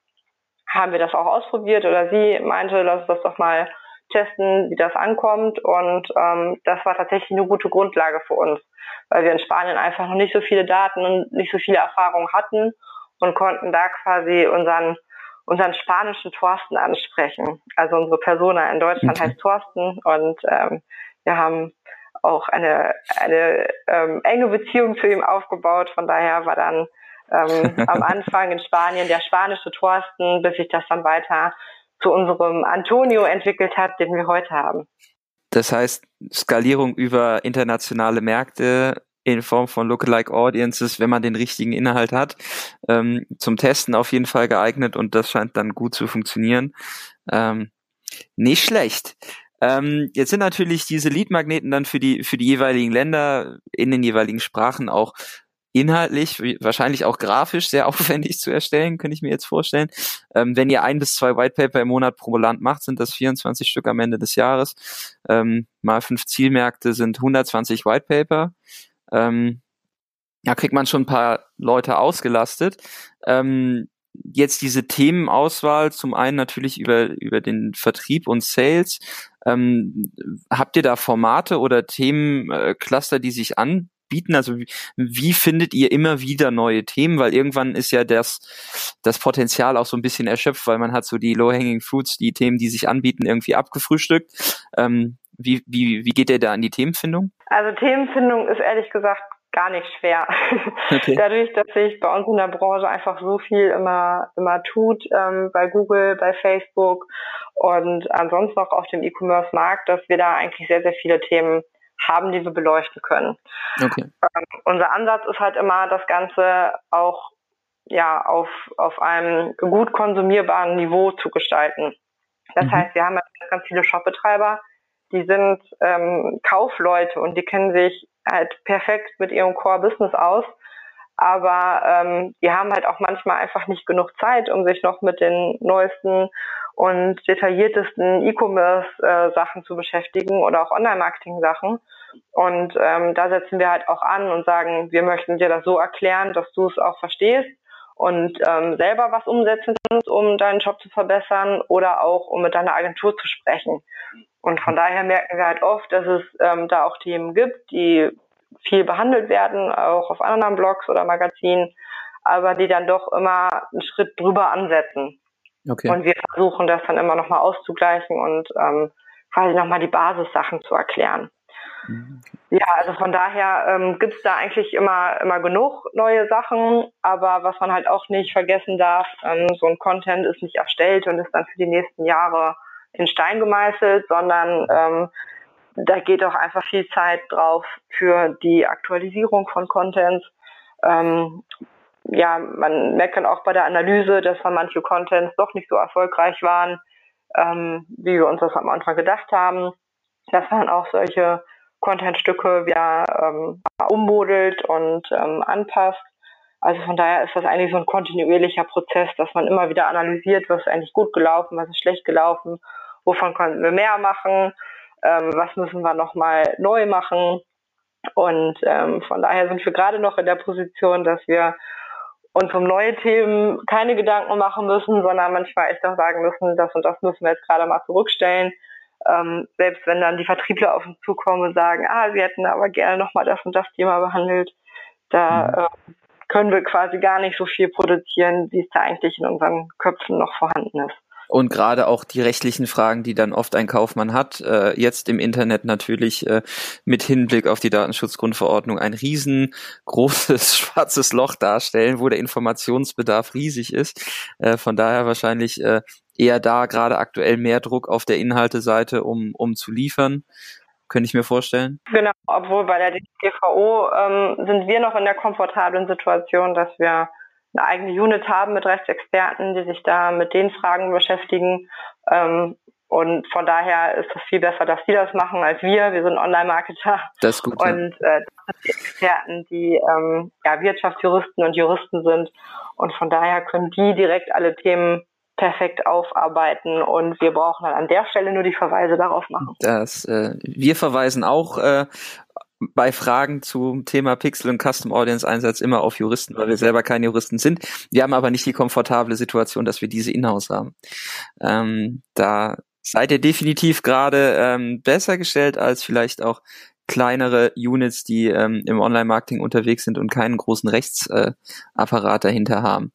haben wir das auch ausprobiert oder sie meinte, lass uns das doch mal testen, wie das ankommt. Und ähm, das war tatsächlich eine gute Grundlage für uns weil wir in Spanien einfach noch nicht so viele Daten und nicht so viele Erfahrungen hatten und konnten da quasi unseren unseren spanischen Thorsten ansprechen. Also unsere Persona in Deutschland okay. heißt Thorsten und ähm, wir haben auch eine, eine ähm, enge Beziehung zu ihm aufgebaut. Von daher war dann ähm, am Anfang in Spanien der spanische Thorsten, bis sich das dann weiter zu unserem Antonio entwickelt hat, den wir heute haben. Das heißt, Skalierung über internationale Märkte in Form von Lookalike Audiences, wenn man den richtigen Inhalt hat, ähm, zum Testen auf jeden Fall geeignet und das scheint dann gut zu funktionieren. Ähm, nicht schlecht. Ähm, jetzt sind natürlich diese Lead-Magneten dann für die, für die jeweiligen Länder in den jeweiligen Sprachen auch inhaltlich, wahrscheinlich auch grafisch sehr aufwendig zu erstellen, könnte ich mir jetzt vorstellen. Ähm, wenn ihr ein bis zwei Whitepaper im Monat pro Land macht, sind das 24 Stück am Ende des Jahres. Ähm, mal fünf Zielmärkte sind 120 Whitepaper. Ähm, da kriegt man schon ein paar Leute ausgelastet. Ähm, jetzt diese Themenauswahl, zum einen natürlich über, über den Vertrieb und Sales. Ähm, habt ihr da Formate oder Themencluster, die sich an bieten? Also wie, wie findet ihr immer wieder neue Themen? Weil irgendwann ist ja das, das Potenzial auch so ein bisschen erschöpft, weil man hat so die Low-Hanging Fruits, die Themen, die sich anbieten, irgendwie abgefrühstückt. Ähm, wie, wie, wie geht ihr da an die Themenfindung? Also Themenfindung ist ehrlich gesagt gar nicht schwer. Okay. Dadurch, dass sich bei uns in der Branche einfach so viel immer, immer tut, ähm, bei Google, bei Facebook und ansonsten auch auf dem E-Commerce-Markt, dass wir da eigentlich sehr, sehr viele Themen haben, die wir beleuchten können. Okay. Ähm, unser Ansatz ist halt immer, das Ganze auch ja auf, auf einem gut konsumierbaren Niveau zu gestalten. Das mhm. heißt, wir haben ganz viele Shopbetreiber, die sind ähm, Kaufleute und die kennen sich halt perfekt mit ihrem Core-Business aus. Aber ähm, die haben halt auch manchmal einfach nicht genug Zeit, um sich noch mit den neuesten und detailliertesten E-Commerce-Sachen äh, zu beschäftigen oder auch Online-Marketing-Sachen. Und ähm, da setzen wir halt auch an und sagen, wir möchten dir das so erklären, dass du es auch verstehst und ähm, selber was umsetzen kannst, um deinen Job zu verbessern oder auch um mit deiner Agentur zu sprechen. Und von daher merken wir halt oft, dass es ähm, da auch Themen gibt, die viel behandelt werden, auch auf anderen Blogs oder Magazinen, aber die dann doch immer einen Schritt drüber ansetzen. Okay. Und wir versuchen das dann immer nochmal auszugleichen und ähm, quasi nochmal die Basissachen zu erklären. Ja, also von daher ähm, gibt es da eigentlich immer, immer genug neue Sachen, aber was man halt auch nicht vergessen darf, ähm, so ein Content ist nicht erstellt und ist dann für die nächsten Jahre in Stein gemeißelt, sondern ähm, da geht auch einfach viel Zeit drauf für die Aktualisierung von Contents. Ähm, ja, man merkt dann auch bei der Analyse, dass man manche Contents doch nicht so erfolgreich waren, ähm, wie wir uns das am Anfang gedacht haben. Dass man auch solche Contentstücke wieder ähm, ummodelt und ähm, anpasst. Also von daher ist das eigentlich so ein kontinuierlicher Prozess, dass man immer wieder analysiert, was ist eigentlich gut gelaufen, was ist schlecht gelaufen, wovon können wir mehr machen, ähm, was müssen wir nochmal neu machen. Und ähm, von daher sind wir gerade noch in der Position, dass wir uns um neue Themen keine Gedanken machen müssen, sondern manchmal echt auch sagen müssen, das und das müssen wir jetzt gerade mal zurückstellen ähm, selbst wenn dann die Vertriebler auf uns zukommen und sagen, ah, sie hätten aber gerne nochmal das und das Thema behandelt, da äh, können wir quasi gar nicht so viel produzieren, wie es da eigentlich in unseren Köpfen noch vorhanden ist. Und gerade auch die rechtlichen Fragen, die dann oft ein Kaufmann hat, äh, jetzt im Internet natürlich äh, mit Hinblick auf die Datenschutzgrundverordnung ein riesengroßes schwarzes Loch darstellen, wo der Informationsbedarf riesig ist. Äh, von daher wahrscheinlich äh, eher da gerade aktuell mehr Druck auf der Inhalteseite, um, um zu liefern. Könnte ich mir vorstellen. Genau, obwohl bei der DSGVO ähm, sind wir noch in der komfortablen Situation, dass wir eine eigene Unit haben mit Rechtsexperten, die sich da mit den Fragen beschäftigen. Ähm, und von daher ist es viel besser, dass die das machen als wir. Wir sind Online-Marketer. Das ist gut. Und äh, das sind die Experten, die ähm, ja, Wirtschaftsjuristen und Juristen sind. Und von daher können die direkt alle Themen perfekt aufarbeiten und wir brauchen dann an der Stelle nur die Verweise darauf machen. Das, äh, wir verweisen auch äh, bei Fragen zum Thema Pixel und Custom Audience Einsatz immer auf Juristen, weil wir selber keine Juristen sind. Wir haben aber nicht die komfortable Situation, dass wir diese in-house haben. Ähm, da seid ihr definitiv gerade ähm, besser gestellt als vielleicht auch kleinere Units, die ähm, im Online-Marketing unterwegs sind und keinen großen Rechtsapparat äh, dahinter haben.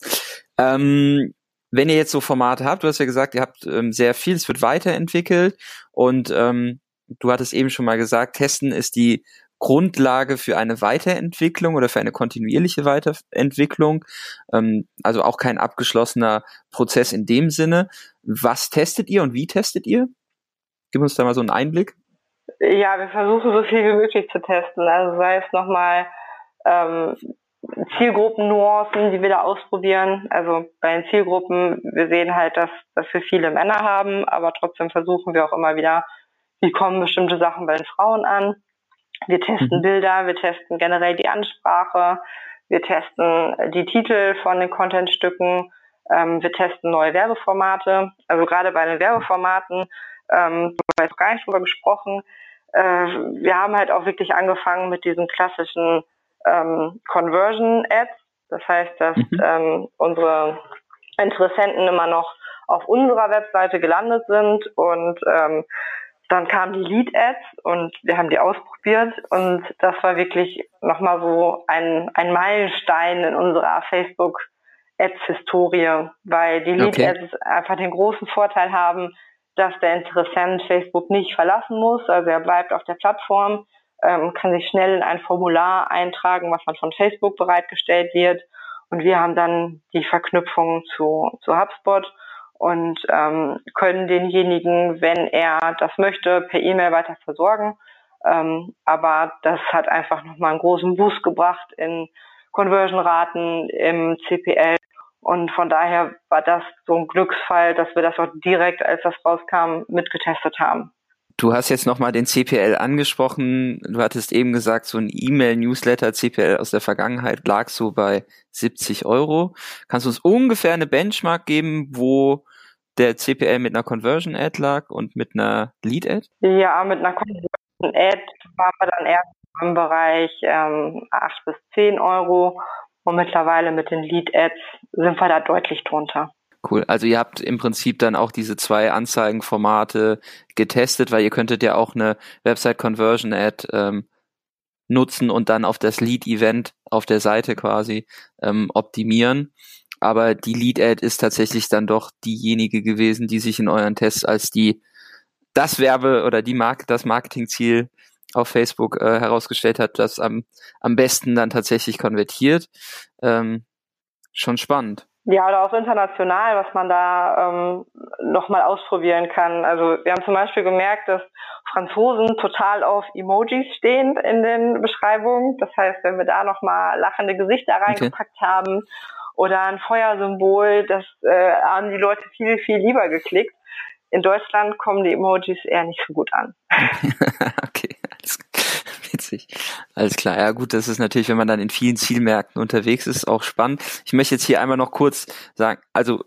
Ähm, wenn ihr jetzt so Formate habt, du hast ja gesagt, ihr habt ähm, sehr viel, es wird weiterentwickelt und ähm, du hattest eben schon mal gesagt, Testen ist die Grundlage für eine Weiterentwicklung oder für eine kontinuierliche Weiterentwicklung, ähm, also auch kein abgeschlossener Prozess in dem Sinne. Was testet ihr und wie testet ihr? Gib uns da mal so einen Einblick. Ja, wir versuchen so viel wie möglich zu testen. Also sei es nochmal ähm, Zielgruppen-Nuancen, die wir da ausprobieren. Also bei den Zielgruppen, wir sehen halt, dass, dass wir viele Männer haben, aber trotzdem versuchen wir auch immer wieder, wie kommen bestimmte Sachen bei den Frauen an. Wir testen mhm. Bilder, wir testen generell die Ansprache, wir testen die Titel von den Contentstücken, ähm, wir testen neue Werbeformate. Also gerade bei den Werbeformaten, ähm, da haben wir gar nicht drüber gesprochen. Äh, wir haben halt auch wirklich angefangen mit diesen klassischen ähm, Conversion Ads. Das heißt, dass mhm. ähm, unsere Interessenten immer noch auf unserer Webseite gelandet sind und ähm, dann kamen die Lead Ads und wir haben die ausprobiert und das war wirklich nochmal so ein, ein Meilenstein in unserer Facebook Ads Historie, weil die Lead Ads okay. einfach den großen Vorteil haben, dass der Interessent Facebook nicht verlassen muss, also er bleibt auf der Plattform ähm, kann sich schnell in ein Formular eintragen, was dann von Facebook bereitgestellt wird. Und wir haben dann die Verknüpfung zu, zu HubSpot und ähm, können denjenigen, wenn er das möchte, per E-Mail weiter versorgen. Ähm, aber das hat einfach nochmal einen großen Boost gebracht in Conversion-Raten im CPL. Und von daher war das so ein Glücksfall, dass wir das auch direkt, als das rauskam, mitgetestet haben. Du hast jetzt nochmal den CPL angesprochen. Du hattest eben gesagt, so ein E-Mail-Newsletter CPL aus der Vergangenheit lag so bei 70 Euro. Kannst du uns ungefähr eine Benchmark geben, wo der CPL mit einer Conversion-Ad lag und mit einer Lead-Ad? Ja, mit einer Conversion-Ad waren wir dann erst im Bereich ähm, 8 bis 10 Euro und mittlerweile mit den Lead-Ads sind wir da deutlich drunter. Cool. Also ihr habt im Prinzip dann auch diese zwei Anzeigenformate getestet, weil ihr könntet ja auch eine Website Conversion Ad ähm, nutzen und dann auf das Lead Event auf der Seite quasi ähm, optimieren. Aber die Lead Ad ist tatsächlich dann doch diejenige gewesen, die sich in euren Tests als die das Werbe oder die Marke, das Marketingziel auf Facebook äh, herausgestellt hat, das am, am besten dann tatsächlich konvertiert. Ähm, schon spannend. Ja, oder auch international, was man da ähm, nochmal ausprobieren kann. Also wir haben zum Beispiel gemerkt, dass Franzosen total auf Emojis stehen in den Beschreibungen. Das heißt, wenn wir da nochmal lachende Gesichter reingepackt okay. haben oder ein Feuersymbol, das äh, haben die Leute viel, viel lieber geklickt. In Deutschland kommen die Emojis eher nicht so gut an. okay, witzig. Alles klar. Ja gut, das ist natürlich, wenn man dann in vielen Zielmärkten unterwegs ist, auch spannend. Ich möchte jetzt hier einmal noch kurz sagen, also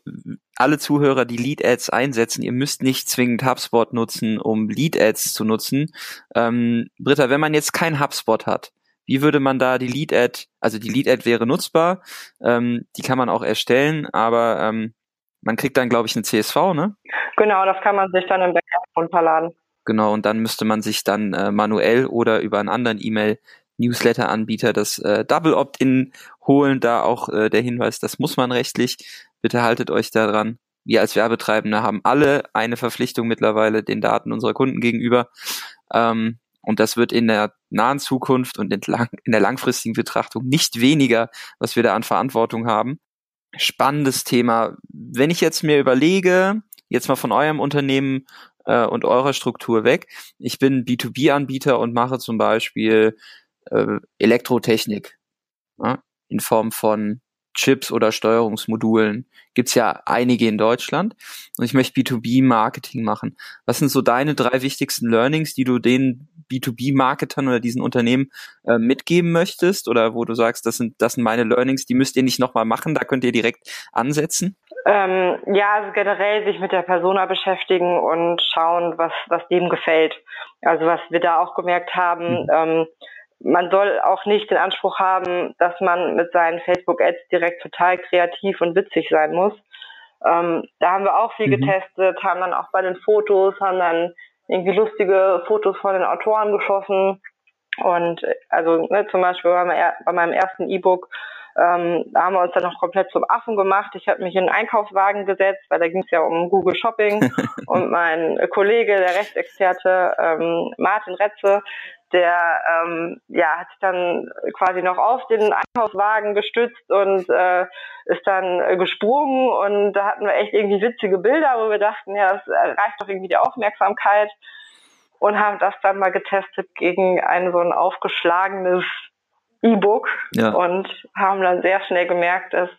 alle Zuhörer, die Lead Ads einsetzen, ihr müsst nicht zwingend HubSpot nutzen, um Lead Ads zu nutzen. Ähm, Britta, wenn man jetzt kein HubSpot hat, wie würde man da die Lead Ad, also die Lead Ad wäre nutzbar, ähm, die kann man auch erstellen, aber ähm, man kriegt dann, glaube ich, eine CSV, ne? Genau, das kann man sich dann im Backup runterladen. Genau, und dann müsste man sich dann äh, manuell oder über einen anderen E-Mail-Newsletter-Anbieter das äh, Double Opt-in holen. Da auch äh, der Hinweis, das muss man rechtlich. Bitte haltet euch daran. Wir als Werbetreibende haben alle eine Verpflichtung mittlerweile den Daten unserer Kunden gegenüber. Ähm, und das wird in der nahen Zukunft und in, in der langfristigen Betrachtung nicht weniger, was wir da an Verantwortung haben. Spannendes Thema. Wenn ich jetzt mir überlege, jetzt mal von eurem Unternehmen äh, und eurer Struktur weg. Ich bin B2B-Anbieter und mache zum Beispiel äh, Elektrotechnik ja, in Form von Chips oder Steuerungsmodulen. Gibt's ja einige in Deutschland. Und ich möchte B2B-Marketing machen. Was sind so deine drei wichtigsten Learnings, die du den B2B-Marketern oder diesen Unternehmen äh, mitgeben möchtest? Oder wo du sagst, das sind, das sind meine Learnings, die müsst ihr nicht nochmal machen, da könnt ihr direkt ansetzen? Ähm, ja, also generell sich mit der Persona beschäftigen und schauen, was, was dem gefällt. Also was wir da auch gemerkt haben, mhm. ähm, man soll auch nicht den Anspruch haben, dass man mit seinen Facebook-Ads direkt total kreativ und witzig sein muss. Ähm, da haben wir auch viel mhm. getestet, haben dann auch bei den Fotos, haben dann irgendwie lustige Fotos von den Autoren geschossen. Und also ne, zum Beispiel bei, bei meinem ersten E-Book ähm, da haben wir uns dann noch komplett zum Affen gemacht. Ich habe mich in einen Einkaufswagen gesetzt, weil da ging es ja um Google Shopping. und mein Kollege, der Rechtsexperte ähm, Martin Retze, der ähm, ja, hat sich dann quasi noch auf den Einkaufswagen gestützt und äh, ist dann äh, gesprungen und da hatten wir echt irgendwie witzige Bilder, wo wir dachten, ja, das reicht doch irgendwie die Aufmerksamkeit und haben das dann mal getestet gegen ein so ein aufgeschlagenes E-Book ja. und haben dann sehr schnell gemerkt, dass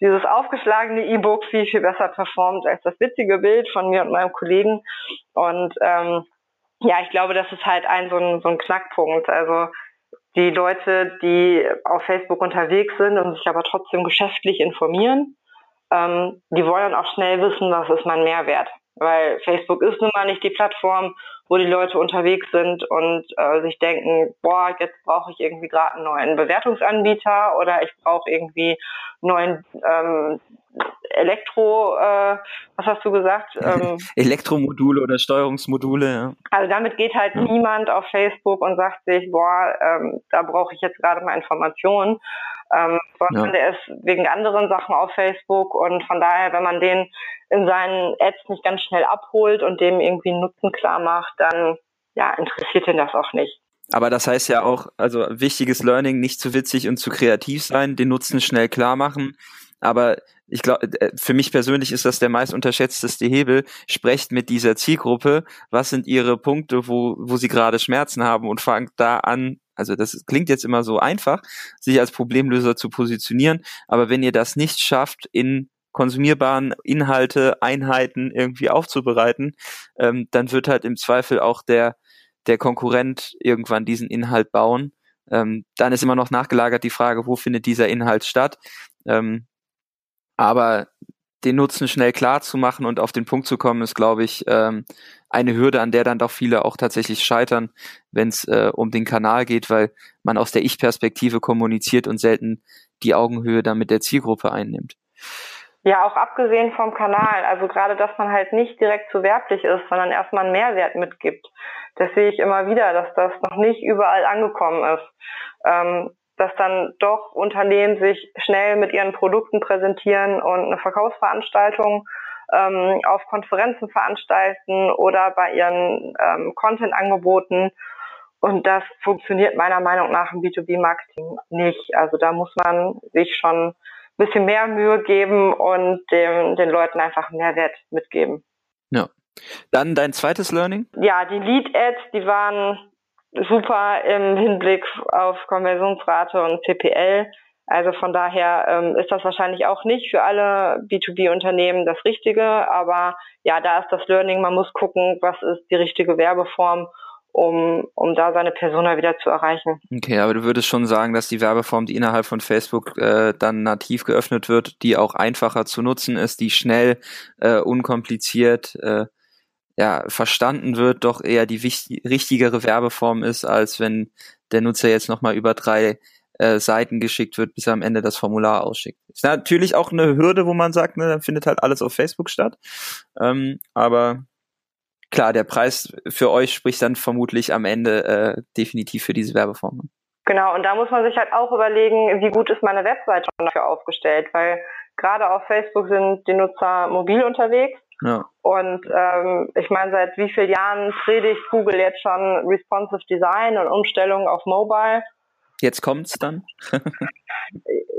dieses aufgeschlagene E-Book viel, viel besser performt als das witzige Bild von mir und meinem Kollegen. Und ähm, ja, ich glaube, das ist halt ein so ein, so ein Knackpunkt. Also die Leute, die auf Facebook unterwegs sind und sich aber trotzdem geschäftlich informieren, ähm, die wollen auch schnell wissen, was ist mein Mehrwert. Weil Facebook ist nun mal nicht die Plattform, wo die Leute unterwegs sind und äh, sich denken, boah, jetzt brauche ich irgendwie gerade einen neuen Bewertungsanbieter oder ich brauche irgendwie neuen ähm, Elektro, äh, was hast du gesagt? Ähm, Elektromodule oder Steuerungsmodule, ja. Also damit geht halt ja. niemand auf Facebook und sagt sich, boah, ähm, da brauche ich jetzt gerade mal Informationen. Ähm, sondern ja. der ist wegen anderen Sachen auf Facebook und von daher, wenn man den in seinen Ads nicht ganz schnell abholt und dem irgendwie einen Nutzen klar macht, dann ja, interessiert ihn das auch nicht. Aber das heißt ja auch, also wichtiges Learning, nicht zu witzig und zu kreativ sein, den Nutzen schnell klar machen. Aber ich glaube, äh, für mich persönlich ist das der meist unterschätzteste Hebel. Sprecht mit dieser Zielgruppe. Was sind ihre Punkte, wo, wo sie gerade Schmerzen haben und fangt da an. Also das klingt jetzt immer so einfach, sich als Problemlöser zu positionieren. Aber wenn ihr das nicht schafft, in konsumierbaren Inhalte, Einheiten irgendwie aufzubereiten, ähm, dann wird halt im Zweifel auch der, der Konkurrent irgendwann diesen Inhalt bauen. Ähm, dann ist immer noch nachgelagert die Frage, wo findet dieser Inhalt statt. Ähm, aber den Nutzen schnell klar zu machen und auf den Punkt zu kommen, ist, glaube ich, ähm, eine Hürde, an der dann doch viele auch tatsächlich scheitern, wenn es äh, um den Kanal geht, weil man aus der Ich-Perspektive kommuniziert und selten die Augenhöhe dann mit der Zielgruppe einnimmt. Ja, auch abgesehen vom Kanal. Also gerade, dass man halt nicht direkt zu werblich ist, sondern erstmal einen Mehrwert mitgibt. Das sehe ich immer wieder, dass das noch nicht überall angekommen ist. Ähm, dass dann doch Unternehmen sich schnell mit ihren Produkten präsentieren und eine Verkaufsveranstaltung ähm, auf Konferenzen veranstalten oder bei ihren ähm, Content-Angeboten Und das funktioniert meiner Meinung nach im B2B-Marketing nicht. Also da muss man sich schon ein bisschen mehr Mühe geben und dem, den Leuten einfach Mehrwert mitgeben. Ja. Dann dein zweites Learning? Ja, die Lead-Ads, die waren super im Hinblick auf Konversionsrate und CPL. Also von daher ähm, ist das wahrscheinlich auch nicht für alle B2B-Unternehmen das Richtige. Aber ja, da ist das Learning. Man muss gucken, was ist die richtige Werbeform, um, um da seine Persona wieder zu erreichen. Okay, aber du würdest schon sagen, dass die Werbeform, die innerhalb von Facebook äh, dann nativ geöffnet wird, die auch einfacher zu nutzen ist, die schnell, äh, unkompliziert äh, ja, verstanden wird, doch eher die wichtig, richtigere Werbeform ist, als wenn der Nutzer jetzt nochmal über drei äh, Seiten geschickt wird, bis er am Ende das Formular ausschickt. Ist natürlich auch eine Hürde, wo man sagt, ne, dann findet halt alles auf Facebook statt. Ähm, aber klar, der Preis für euch spricht dann vermutlich am Ende äh, definitiv für diese Werbeform. Genau, und da muss man sich halt auch überlegen, wie gut ist meine Webseite dafür aufgestellt, weil gerade auf Facebook sind die Nutzer mobil unterwegs ja. Und ähm, ich meine, seit wie vielen Jahren predigt Google jetzt schon Responsive Design und Umstellung auf Mobile? Jetzt kommt's dann.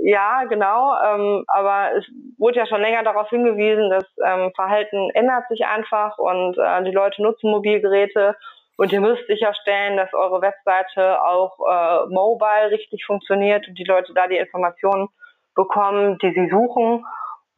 ja, genau. Ähm, aber es wurde ja schon länger darauf hingewiesen, dass ähm, Verhalten ändert sich einfach und äh, die Leute nutzen Mobilgeräte und ihr müsst sicherstellen, dass eure Webseite auch äh, mobile richtig funktioniert und die Leute da die Informationen bekommen, die sie suchen.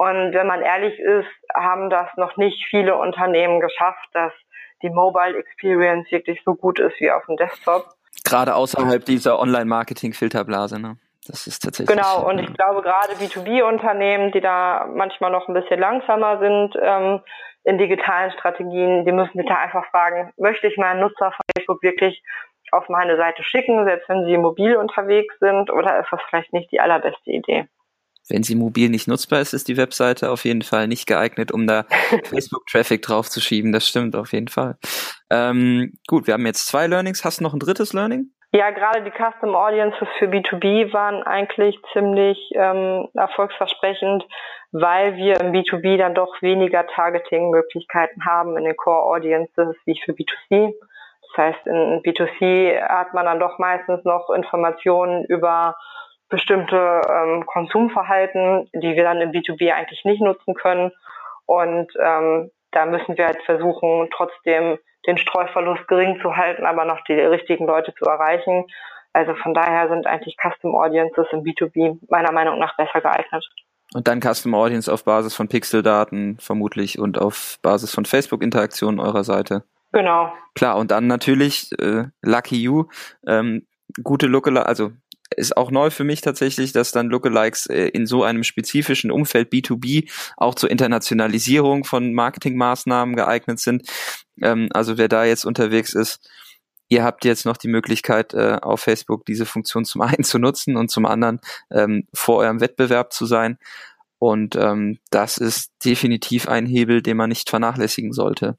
Und wenn man ehrlich ist, haben das noch nicht viele Unternehmen geschafft, dass die Mobile Experience wirklich so gut ist wie auf dem Desktop. Gerade außerhalb dieser Online-Marketing-Filterblase, ne? Das ist tatsächlich. Genau, und ich glaube gerade B2B-Unternehmen, die da manchmal noch ein bisschen langsamer sind ähm, in digitalen Strategien, die müssen sich da einfach fragen, möchte ich meinen Nutzer von Facebook wirklich auf meine Seite schicken, selbst wenn sie mobil unterwegs sind, oder ist das vielleicht nicht die allerbeste Idee? Wenn sie mobil nicht nutzbar ist, ist die Webseite auf jeden Fall nicht geeignet, um da Facebook-Traffic draufzuschieben. Das stimmt auf jeden Fall. Ähm, gut, wir haben jetzt zwei Learnings. Hast du noch ein drittes Learning? Ja, gerade die Custom Audiences für B2B waren eigentlich ziemlich ähm, erfolgsversprechend, weil wir im B2B dann doch weniger Targeting-Möglichkeiten haben in den Core Audiences wie für B2C. Das heißt, in B2C hat man dann doch meistens noch Informationen über bestimmte ähm, Konsumverhalten, die wir dann im B2B eigentlich nicht nutzen können. Und ähm, da müssen wir halt versuchen, trotzdem den Streuverlust gering zu halten, aber noch die richtigen Leute zu erreichen. Also von daher sind eigentlich Custom Audiences im B2B meiner Meinung nach besser geeignet. Und dann Custom Audience auf Basis von Pixeldaten vermutlich und auf Basis von Facebook-Interaktionen eurer Seite. Genau. Klar, und dann natürlich äh, Lucky You, ähm, gute Lookalike, also ist auch neu für mich tatsächlich, dass dann Lookalikes äh, in so einem spezifischen Umfeld B2B auch zur Internationalisierung von Marketingmaßnahmen geeignet sind. Ähm, also wer da jetzt unterwegs ist, ihr habt jetzt noch die Möglichkeit, äh, auf Facebook diese Funktion zum einen zu nutzen und zum anderen ähm, vor eurem Wettbewerb zu sein. Und ähm, das ist definitiv ein Hebel, den man nicht vernachlässigen sollte.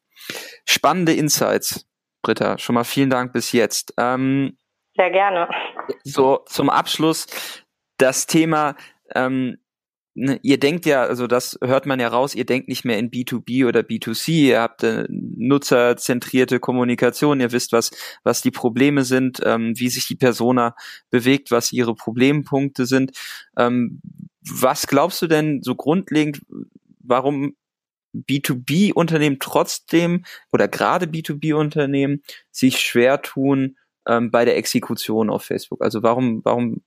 Spannende Insights, Britta. Schon mal vielen Dank bis jetzt. Sehr gerne. So zum Abschluss das Thema, ähm, ne, ihr denkt ja, also das hört man ja raus, ihr denkt nicht mehr in B2B oder B2C, ihr habt äh, nutzerzentrierte Kommunikation, ihr wisst, was, was die Probleme sind, ähm, wie sich die Persona bewegt, was ihre Problempunkte sind. Ähm, was glaubst du denn so grundlegend, warum B2B-Unternehmen trotzdem oder gerade B2B-Unternehmen sich schwer tun, ähm, bei der Exekution auf Facebook? Also warum, warum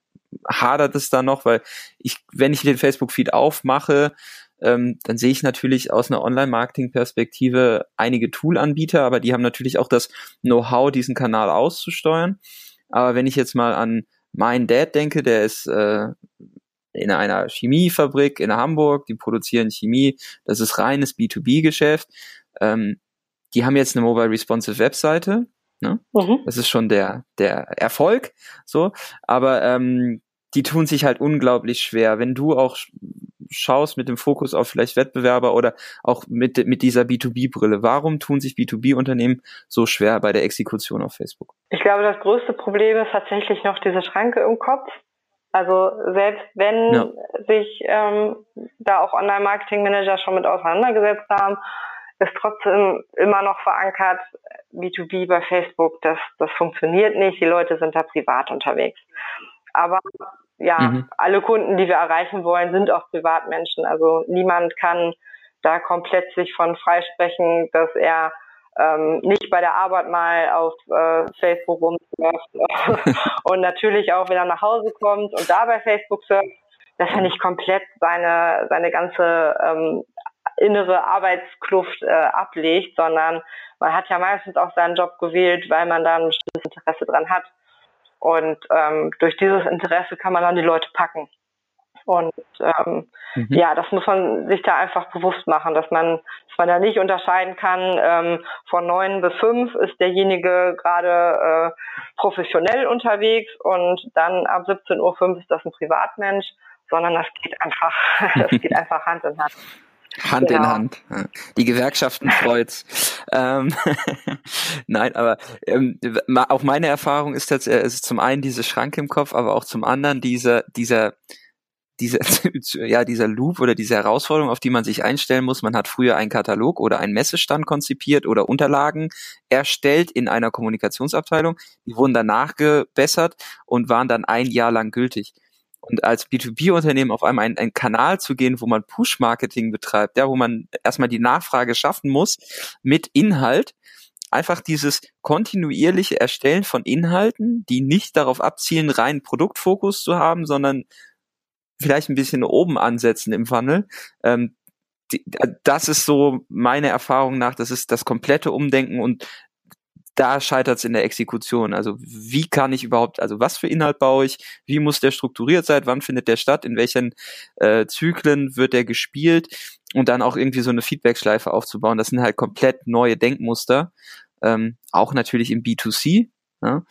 hadert es da noch? Weil ich, wenn ich den Facebook-Feed aufmache, ähm, dann sehe ich natürlich aus einer Online-Marketing-Perspektive einige Tool-Anbieter, aber die haben natürlich auch das Know-how, diesen Kanal auszusteuern. Aber wenn ich jetzt mal an meinen Dad denke, der ist äh, in einer Chemiefabrik in Hamburg, die produzieren Chemie, das ist reines B2B-Geschäft. Ähm, die haben jetzt eine Mobile Responsive Webseite, Ne? Mhm. Das ist schon der, der Erfolg. So, aber ähm, die tun sich halt unglaublich schwer. Wenn du auch schaust mit dem Fokus auf vielleicht Wettbewerber oder auch mit, mit dieser B2B-Brille, warum tun sich B2B-Unternehmen so schwer bei der Exekution auf Facebook? Ich glaube, das größte Problem ist tatsächlich noch diese Schranke im Kopf. Also selbst wenn ja. sich ähm, da auch Online-Marketing-Manager schon mit auseinandergesetzt haben, ist trotzdem immer noch verankert, B2B bei Facebook, das, das funktioniert nicht. Die Leute sind da privat unterwegs. Aber ja, mhm. alle Kunden, die wir erreichen wollen, sind auch Privatmenschen. Also niemand kann da komplett sich von freisprechen, dass er ähm, nicht bei der Arbeit mal auf äh, Facebook rumsurft und natürlich auch, wenn er nach Hause kommt und da bei Facebook surft, dass er nicht komplett seine, seine ganze ähm, innere Arbeitskluft äh, ablegt, sondern man hat ja meistens auch seinen Job gewählt, weil man da ein bestimmtes Interesse dran hat. Und ähm, durch dieses Interesse kann man dann die Leute packen. Und ähm, mhm. ja, das muss man sich da einfach bewusst machen, dass man, dass man da nicht unterscheiden kann, ähm, von neun bis fünf ist derjenige gerade äh, professionell unterwegs und dann ab 17.05 Uhr ist das ein Privatmensch, sondern das geht einfach, das geht einfach Hand in Hand. Hand genau. in Hand. Die Gewerkschaften freut's. ähm, Nein, aber ähm, auch meine Erfahrung ist jetzt äh, ist zum einen diese Schranke im Kopf, aber auch zum anderen dieser dieser dieser ja dieser Loop oder diese Herausforderung, auf die man sich einstellen muss. Man hat früher einen Katalog oder einen Messestand konzipiert oder Unterlagen erstellt in einer Kommunikationsabteilung. Die wurden dann nachgebessert und waren dann ein Jahr lang gültig und als B2B-Unternehmen auf einmal einen, Kanal zu gehen, wo man Push-Marketing betreibt, ja, wo man erstmal die Nachfrage schaffen muss mit Inhalt, einfach dieses kontinuierliche Erstellen von Inhalten, die nicht darauf abzielen, rein Produktfokus zu haben, sondern vielleicht ein bisschen oben ansetzen im Funnel. Ähm, die, das ist so meine Erfahrung nach, das ist das komplette Umdenken und da scheitert es in der Exekution. Also wie kann ich überhaupt, also was für Inhalt baue ich, wie muss der strukturiert sein, wann findet der statt, in welchen äh, Zyklen wird der gespielt und dann auch irgendwie so eine Feedback-Schleife aufzubauen. Das sind halt komplett neue Denkmuster, ähm, auch natürlich im B2C, ja?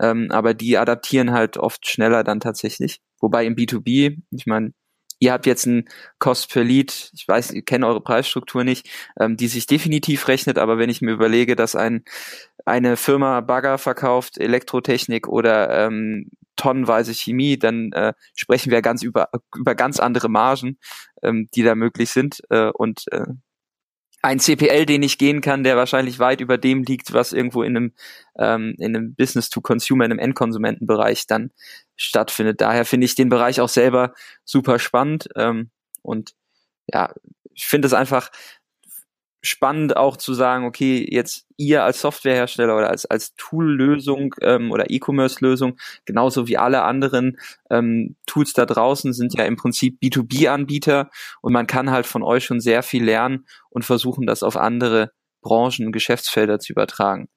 ähm, aber die adaptieren halt oft schneller dann tatsächlich. Wobei im B2B, ich meine, ihr habt jetzt ein Cost per Lead, ich weiß, ihr kennt eure Preisstruktur nicht, ähm, die sich definitiv rechnet, aber wenn ich mir überlege, dass ein eine Firma Bagger verkauft, Elektrotechnik oder ähm, tonnenweise Chemie, dann äh, sprechen wir ganz über über ganz andere Margen, ähm, die da möglich sind äh, und äh, ein CPL, den ich gehen kann, der wahrscheinlich weit über dem liegt, was irgendwo in einem, ähm, in einem Business-to-Consumer, in einem Endkonsumentenbereich dann stattfindet. Daher finde ich den Bereich auch selber super spannend ähm, und ja, ich finde es einfach spannend auch zu sagen, okay, jetzt ihr als Softwarehersteller oder als, als Tool-Lösung ähm, oder E-Commerce-Lösung, genauso wie alle anderen ähm, Tools da draußen, sind ja im Prinzip B2B-Anbieter und man kann halt von euch schon sehr viel lernen und versuchen, das auf andere Branchen und Geschäftsfelder zu übertragen.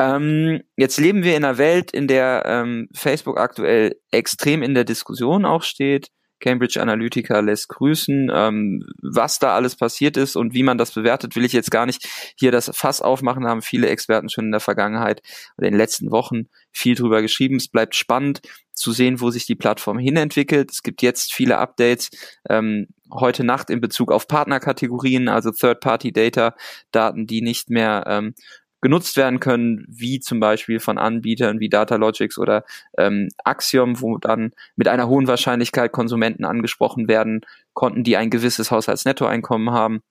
Ähm, jetzt leben wir in einer Welt, in der ähm, Facebook aktuell extrem in der Diskussion auch steht. Cambridge Analytica lässt grüßen. Ähm, was da alles passiert ist und wie man das bewertet, will ich jetzt gar nicht hier das Fass aufmachen. Da haben viele Experten schon in der Vergangenheit oder in den letzten Wochen viel drüber geschrieben. Es bleibt spannend zu sehen, wo sich die Plattform hinentwickelt. Es gibt jetzt viele Updates. Ähm, heute Nacht in Bezug auf Partnerkategorien, also Third-Party-Data, Daten, die nicht mehr ähm, genutzt werden können, wie zum Beispiel von Anbietern wie Datalogics oder ähm, Axiom, wo dann mit einer hohen Wahrscheinlichkeit Konsumenten angesprochen werden konnten, die ein gewisses Haushaltsnettoeinkommen haben.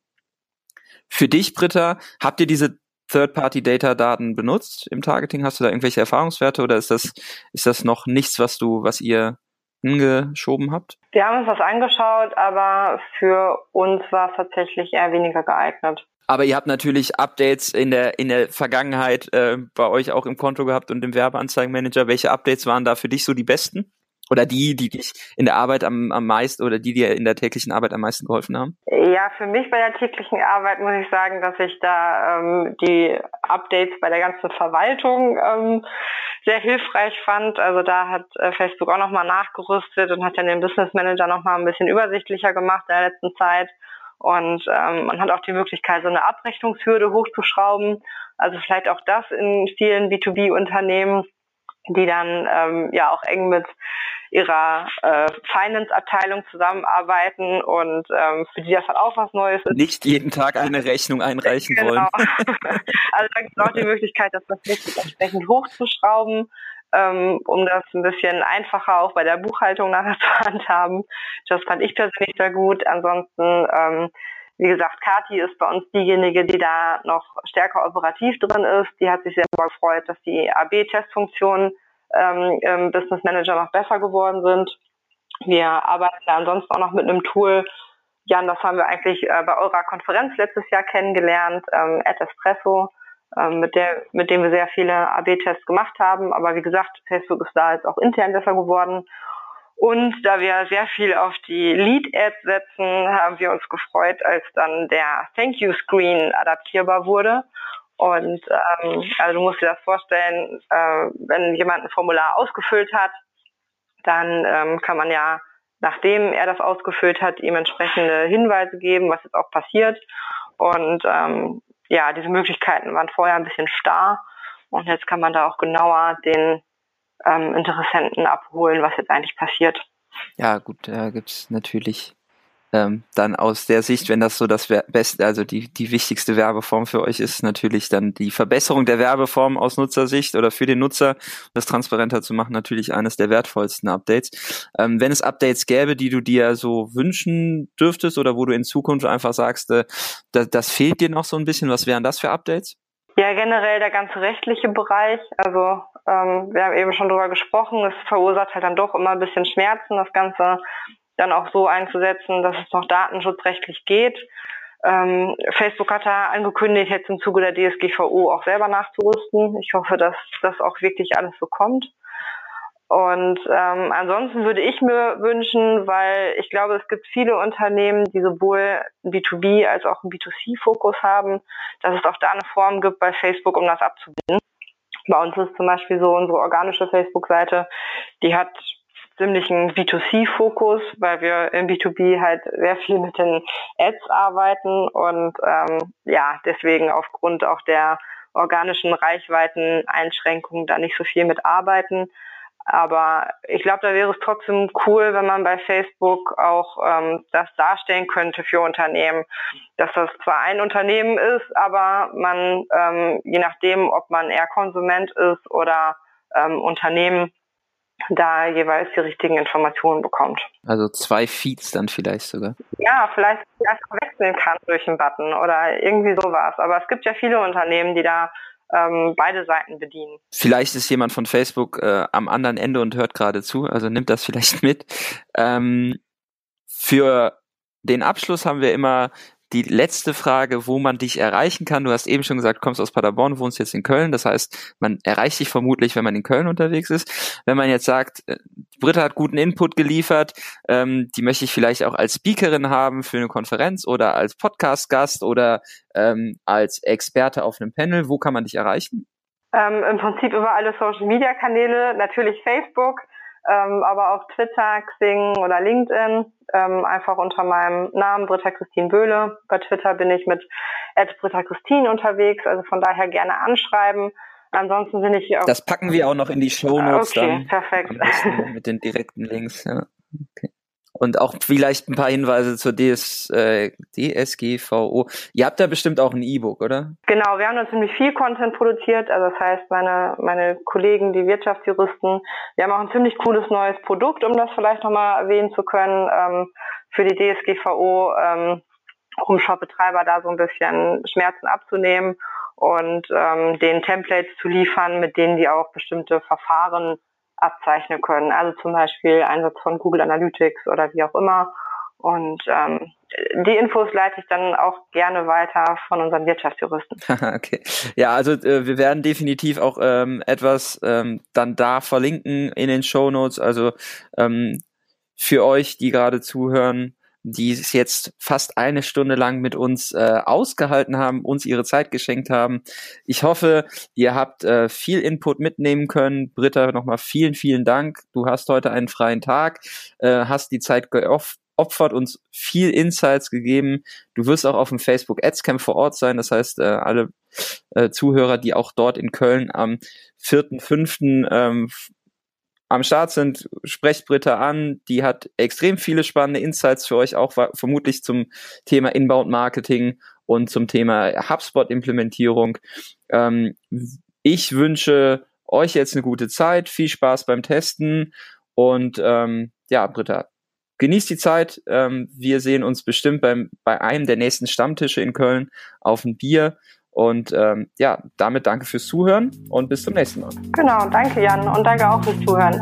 Für dich, Britta, habt ihr diese Third-Party-Data-Daten benutzt im Targeting? Hast du da irgendwelche Erfahrungswerte oder ist das, ist das noch nichts, was du, was ihr hingeschoben habt? Wir haben uns das angeschaut, aber für uns war es tatsächlich eher weniger geeignet. Aber ihr habt natürlich Updates in der in der Vergangenheit äh, bei euch auch im Konto gehabt und im Werbeanzeigenmanager. Welche Updates waren da für dich so die besten? Oder die, die dich in der Arbeit am, am meisten oder die dir in der täglichen Arbeit am meisten geholfen haben? Ja, für mich bei der täglichen Arbeit muss ich sagen, dass ich da ähm, die Updates bei der ganzen Verwaltung ähm, sehr hilfreich fand. Also da hat äh, Facebook auch nochmal nachgerüstet und hat dann den Business Manager nochmal ein bisschen übersichtlicher gemacht in der letzten Zeit. Und ähm, man hat auch die Möglichkeit, so eine Abrechnungshürde hochzuschrauben. Also vielleicht auch das in vielen B2B-Unternehmen, die dann ähm, ja auch eng mit ihrer äh, Finance-Abteilung zusammenarbeiten und ähm, für die das halt auch was Neues ist. Nicht jeden Tag eine Rechnung einreichen genau. wollen. also da gibt es auch die Möglichkeit, das wirklich entsprechend hochzuschrauben ähm, um das ein bisschen einfacher auch bei der Buchhaltung nachher zu handhaben. Das fand ich persönlich sehr gut. Ansonsten ähm, wie gesagt, Kati ist bei uns diejenige, die da noch stärker operativ drin ist. Die hat sich sehr gefreut, dass die AB-Testfunktionen ähm, im Business Manager noch besser geworden sind. Wir arbeiten da ansonsten auch noch mit einem Tool. Jan, das haben wir eigentlich äh, bei eurer Konferenz letztes Jahr kennengelernt, ähm, at Espresso, mit, der, mit dem wir sehr viele AB-Tests gemacht haben. Aber wie gesagt, Facebook ist da jetzt auch intern besser geworden. Und da wir sehr viel auf die Lead-Ads setzen, haben wir uns gefreut, als dann der Thank You Screen adaptierbar wurde. Und ähm, also du musst dir das vorstellen, äh, wenn jemand ein Formular ausgefüllt hat, dann ähm, kann man ja, nachdem er das ausgefüllt hat, ihm entsprechende Hinweise geben, was jetzt auch passiert. Und ähm, ja, diese Möglichkeiten waren vorher ein bisschen starr und jetzt kann man da auch genauer den ähm, Interessenten abholen, was jetzt eigentlich passiert. Ja, gut, da gibt's natürlich ähm, dann aus der Sicht, wenn das so das beste, also die, die wichtigste Werbeform für euch ist, natürlich dann die Verbesserung der Werbeform aus Nutzersicht oder für den Nutzer, das transparenter zu machen, natürlich eines der wertvollsten Updates. Ähm, wenn es Updates gäbe, die du dir so wünschen dürftest oder wo du in Zukunft einfach sagst, äh, das, das fehlt dir noch so ein bisschen, was wären das für Updates? Ja, generell der ganze rechtliche Bereich. Also ähm, wir haben eben schon drüber gesprochen, es verursacht halt dann doch immer ein bisschen Schmerzen, das Ganze dann auch so einzusetzen, dass es noch datenschutzrechtlich geht. Ähm, Facebook hat da angekündigt, jetzt im Zuge der DSGVO auch selber nachzurüsten. Ich hoffe, dass das auch wirklich alles so kommt. Und ähm, ansonsten würde ich mir wünschen, weil ich glaube, es gibt viele Unternehmen, die sowohl B2B als auch einen B2C-Fokus haben, dass es auch da eine Form gibt bei Facebook, um das abzubilden. Bei uns ist zum Beispiel so unsere organische Facebook-Seite, die hat ziemlichen B2C-Fokus, weil wir im B2B halt sehr viel mit den Ads arbeiten und ähm, ja, deswegen aufgrund auch der organischen Reichweiten-Einschränkungen da nicht so viel mit arbeiten. Aber ich glaube, da wäre es trotzdem cool, wenn man bei Facebook auch ähm, das darstellen könnte für Unternehmen, dass das zwar ein Unternehmen ist, aber man, ähm, je nachdem, ob man eher Konsument ist oder ähm, Unternehmen, da jeweils die richtigen Informationen bekommt. Also zwei Feeds dann vielleicht sogar. Ja, vielleicht einfach wechseln kann durch einen Button oder irgendwie sowas. Aber es gibt ja viele Unternehmen, die da ähm, beide Seiten bedienen. Vielleicht ist jemand von Facebook äh, am anderen Ende und hört gerade zu, also nimmt das vielleicht mit. Ähm, für den Abschluss haben wir immer die letzte Frage, wo man dich erreichen kann. Du hast eben schon gesagt, kommst aus Paderborn, wohnst jetzt in Köln. Das heißt, man erreicht dich vermutlich, wenn man in Köln unterwegs ist. Wenn man jetzt sagt, äh, Britta hat guten Input geliefert, ähm, die möchte ich vielleicht auch als Speakerin haben für eine Konferenz oder als Podcast-Gast oder ähm, als Experte auf einem Panel, wo kann man dich erreichen? Ähm, Im Prinzip über alle Social-Media-Kanäle, natürlich Facebook, ähm, aber auch Twitter, Xing oder LinkedIn, ähm, einfach unter meinem Namen Britta Christine Böhle. Bei Twitter bin ich mit Britta Christine unterwegs, also von daher gerne anschreiben. Ansonsten bin ich hier auch. Das packen wir auch noch in die Show Notes okay, dann. perfekt. Mit den direkten Links, ja. Okay und auch vielleicht ein paar Hinweise zur DS, äh, DSGVO. Ihr habt da bestimmt auch ein E-Book, oder? Genau, wir haben da ziemlich viel Content produziert. Also das heißt, meine, meine Kollegen, die Wirtschaftsjuristen, wir haben auch ein ziemlich cooles neues Produkt, um das vielleicht nochmal erwähnen zu können, ähm, für die DSGVO, ähm, um Shopbetreiber da so ein bisschen Schmerzen abzunehmen und ähm, den Templates zu liefern, mit denen die auch bestimmte Verfahren abzeichnen können. Also zum Beispiel Einsatz von Google Analytics oder wie auch immer. Und ähm, die Infos leite ich dann auch gerne weiter von unseren Wirtschaftsjuristen. okay. Ja, also äh, wir werden definitiv auch ähm, etwas ähm, dann da verlinken in den Show Notes. Also ähm, für euch, die gerade zuhören, die es jetzt fast eine Stunde lang mit uns äh, ausgehalten haben, uns ihre Zeit geschenkt haben. Ich hoffe, ihr habt äh, viel Input mitnehmen können. Britta, nochmal vielen, vielen Dank. Du hast heute einen freien Tag, äh, hast die Zeit geopfert, uns viel Insights gegeben. Du wirst auch auf dem Facebook Ads Camp vor Ort sein. Das heißt, äh, alle äh, Zuhörer, die auch dort in Köln am 4.5. Ähm, am Start sind, sprecht Britta an. Die hat extrem viele spannende Insights für euch, auch vermutlich zum Thema Inbound Marketing und zum Thema HubSpot-Implementierung. Ähm, ich wünsche euch jetzt eine gute Zeit, viel Spaß beim Testen und ähm, ja, Britta, genießt die Zeit. Ähm, wir sehen uns bestimmt beim, bei einem der nächsten Stammtische in Köln auf ein Bier. Und ähm, ja, damit danke fürs Zuhören und bis zum nächsten Mal. Genau, danke Jan und danke auch fürs Zuhören.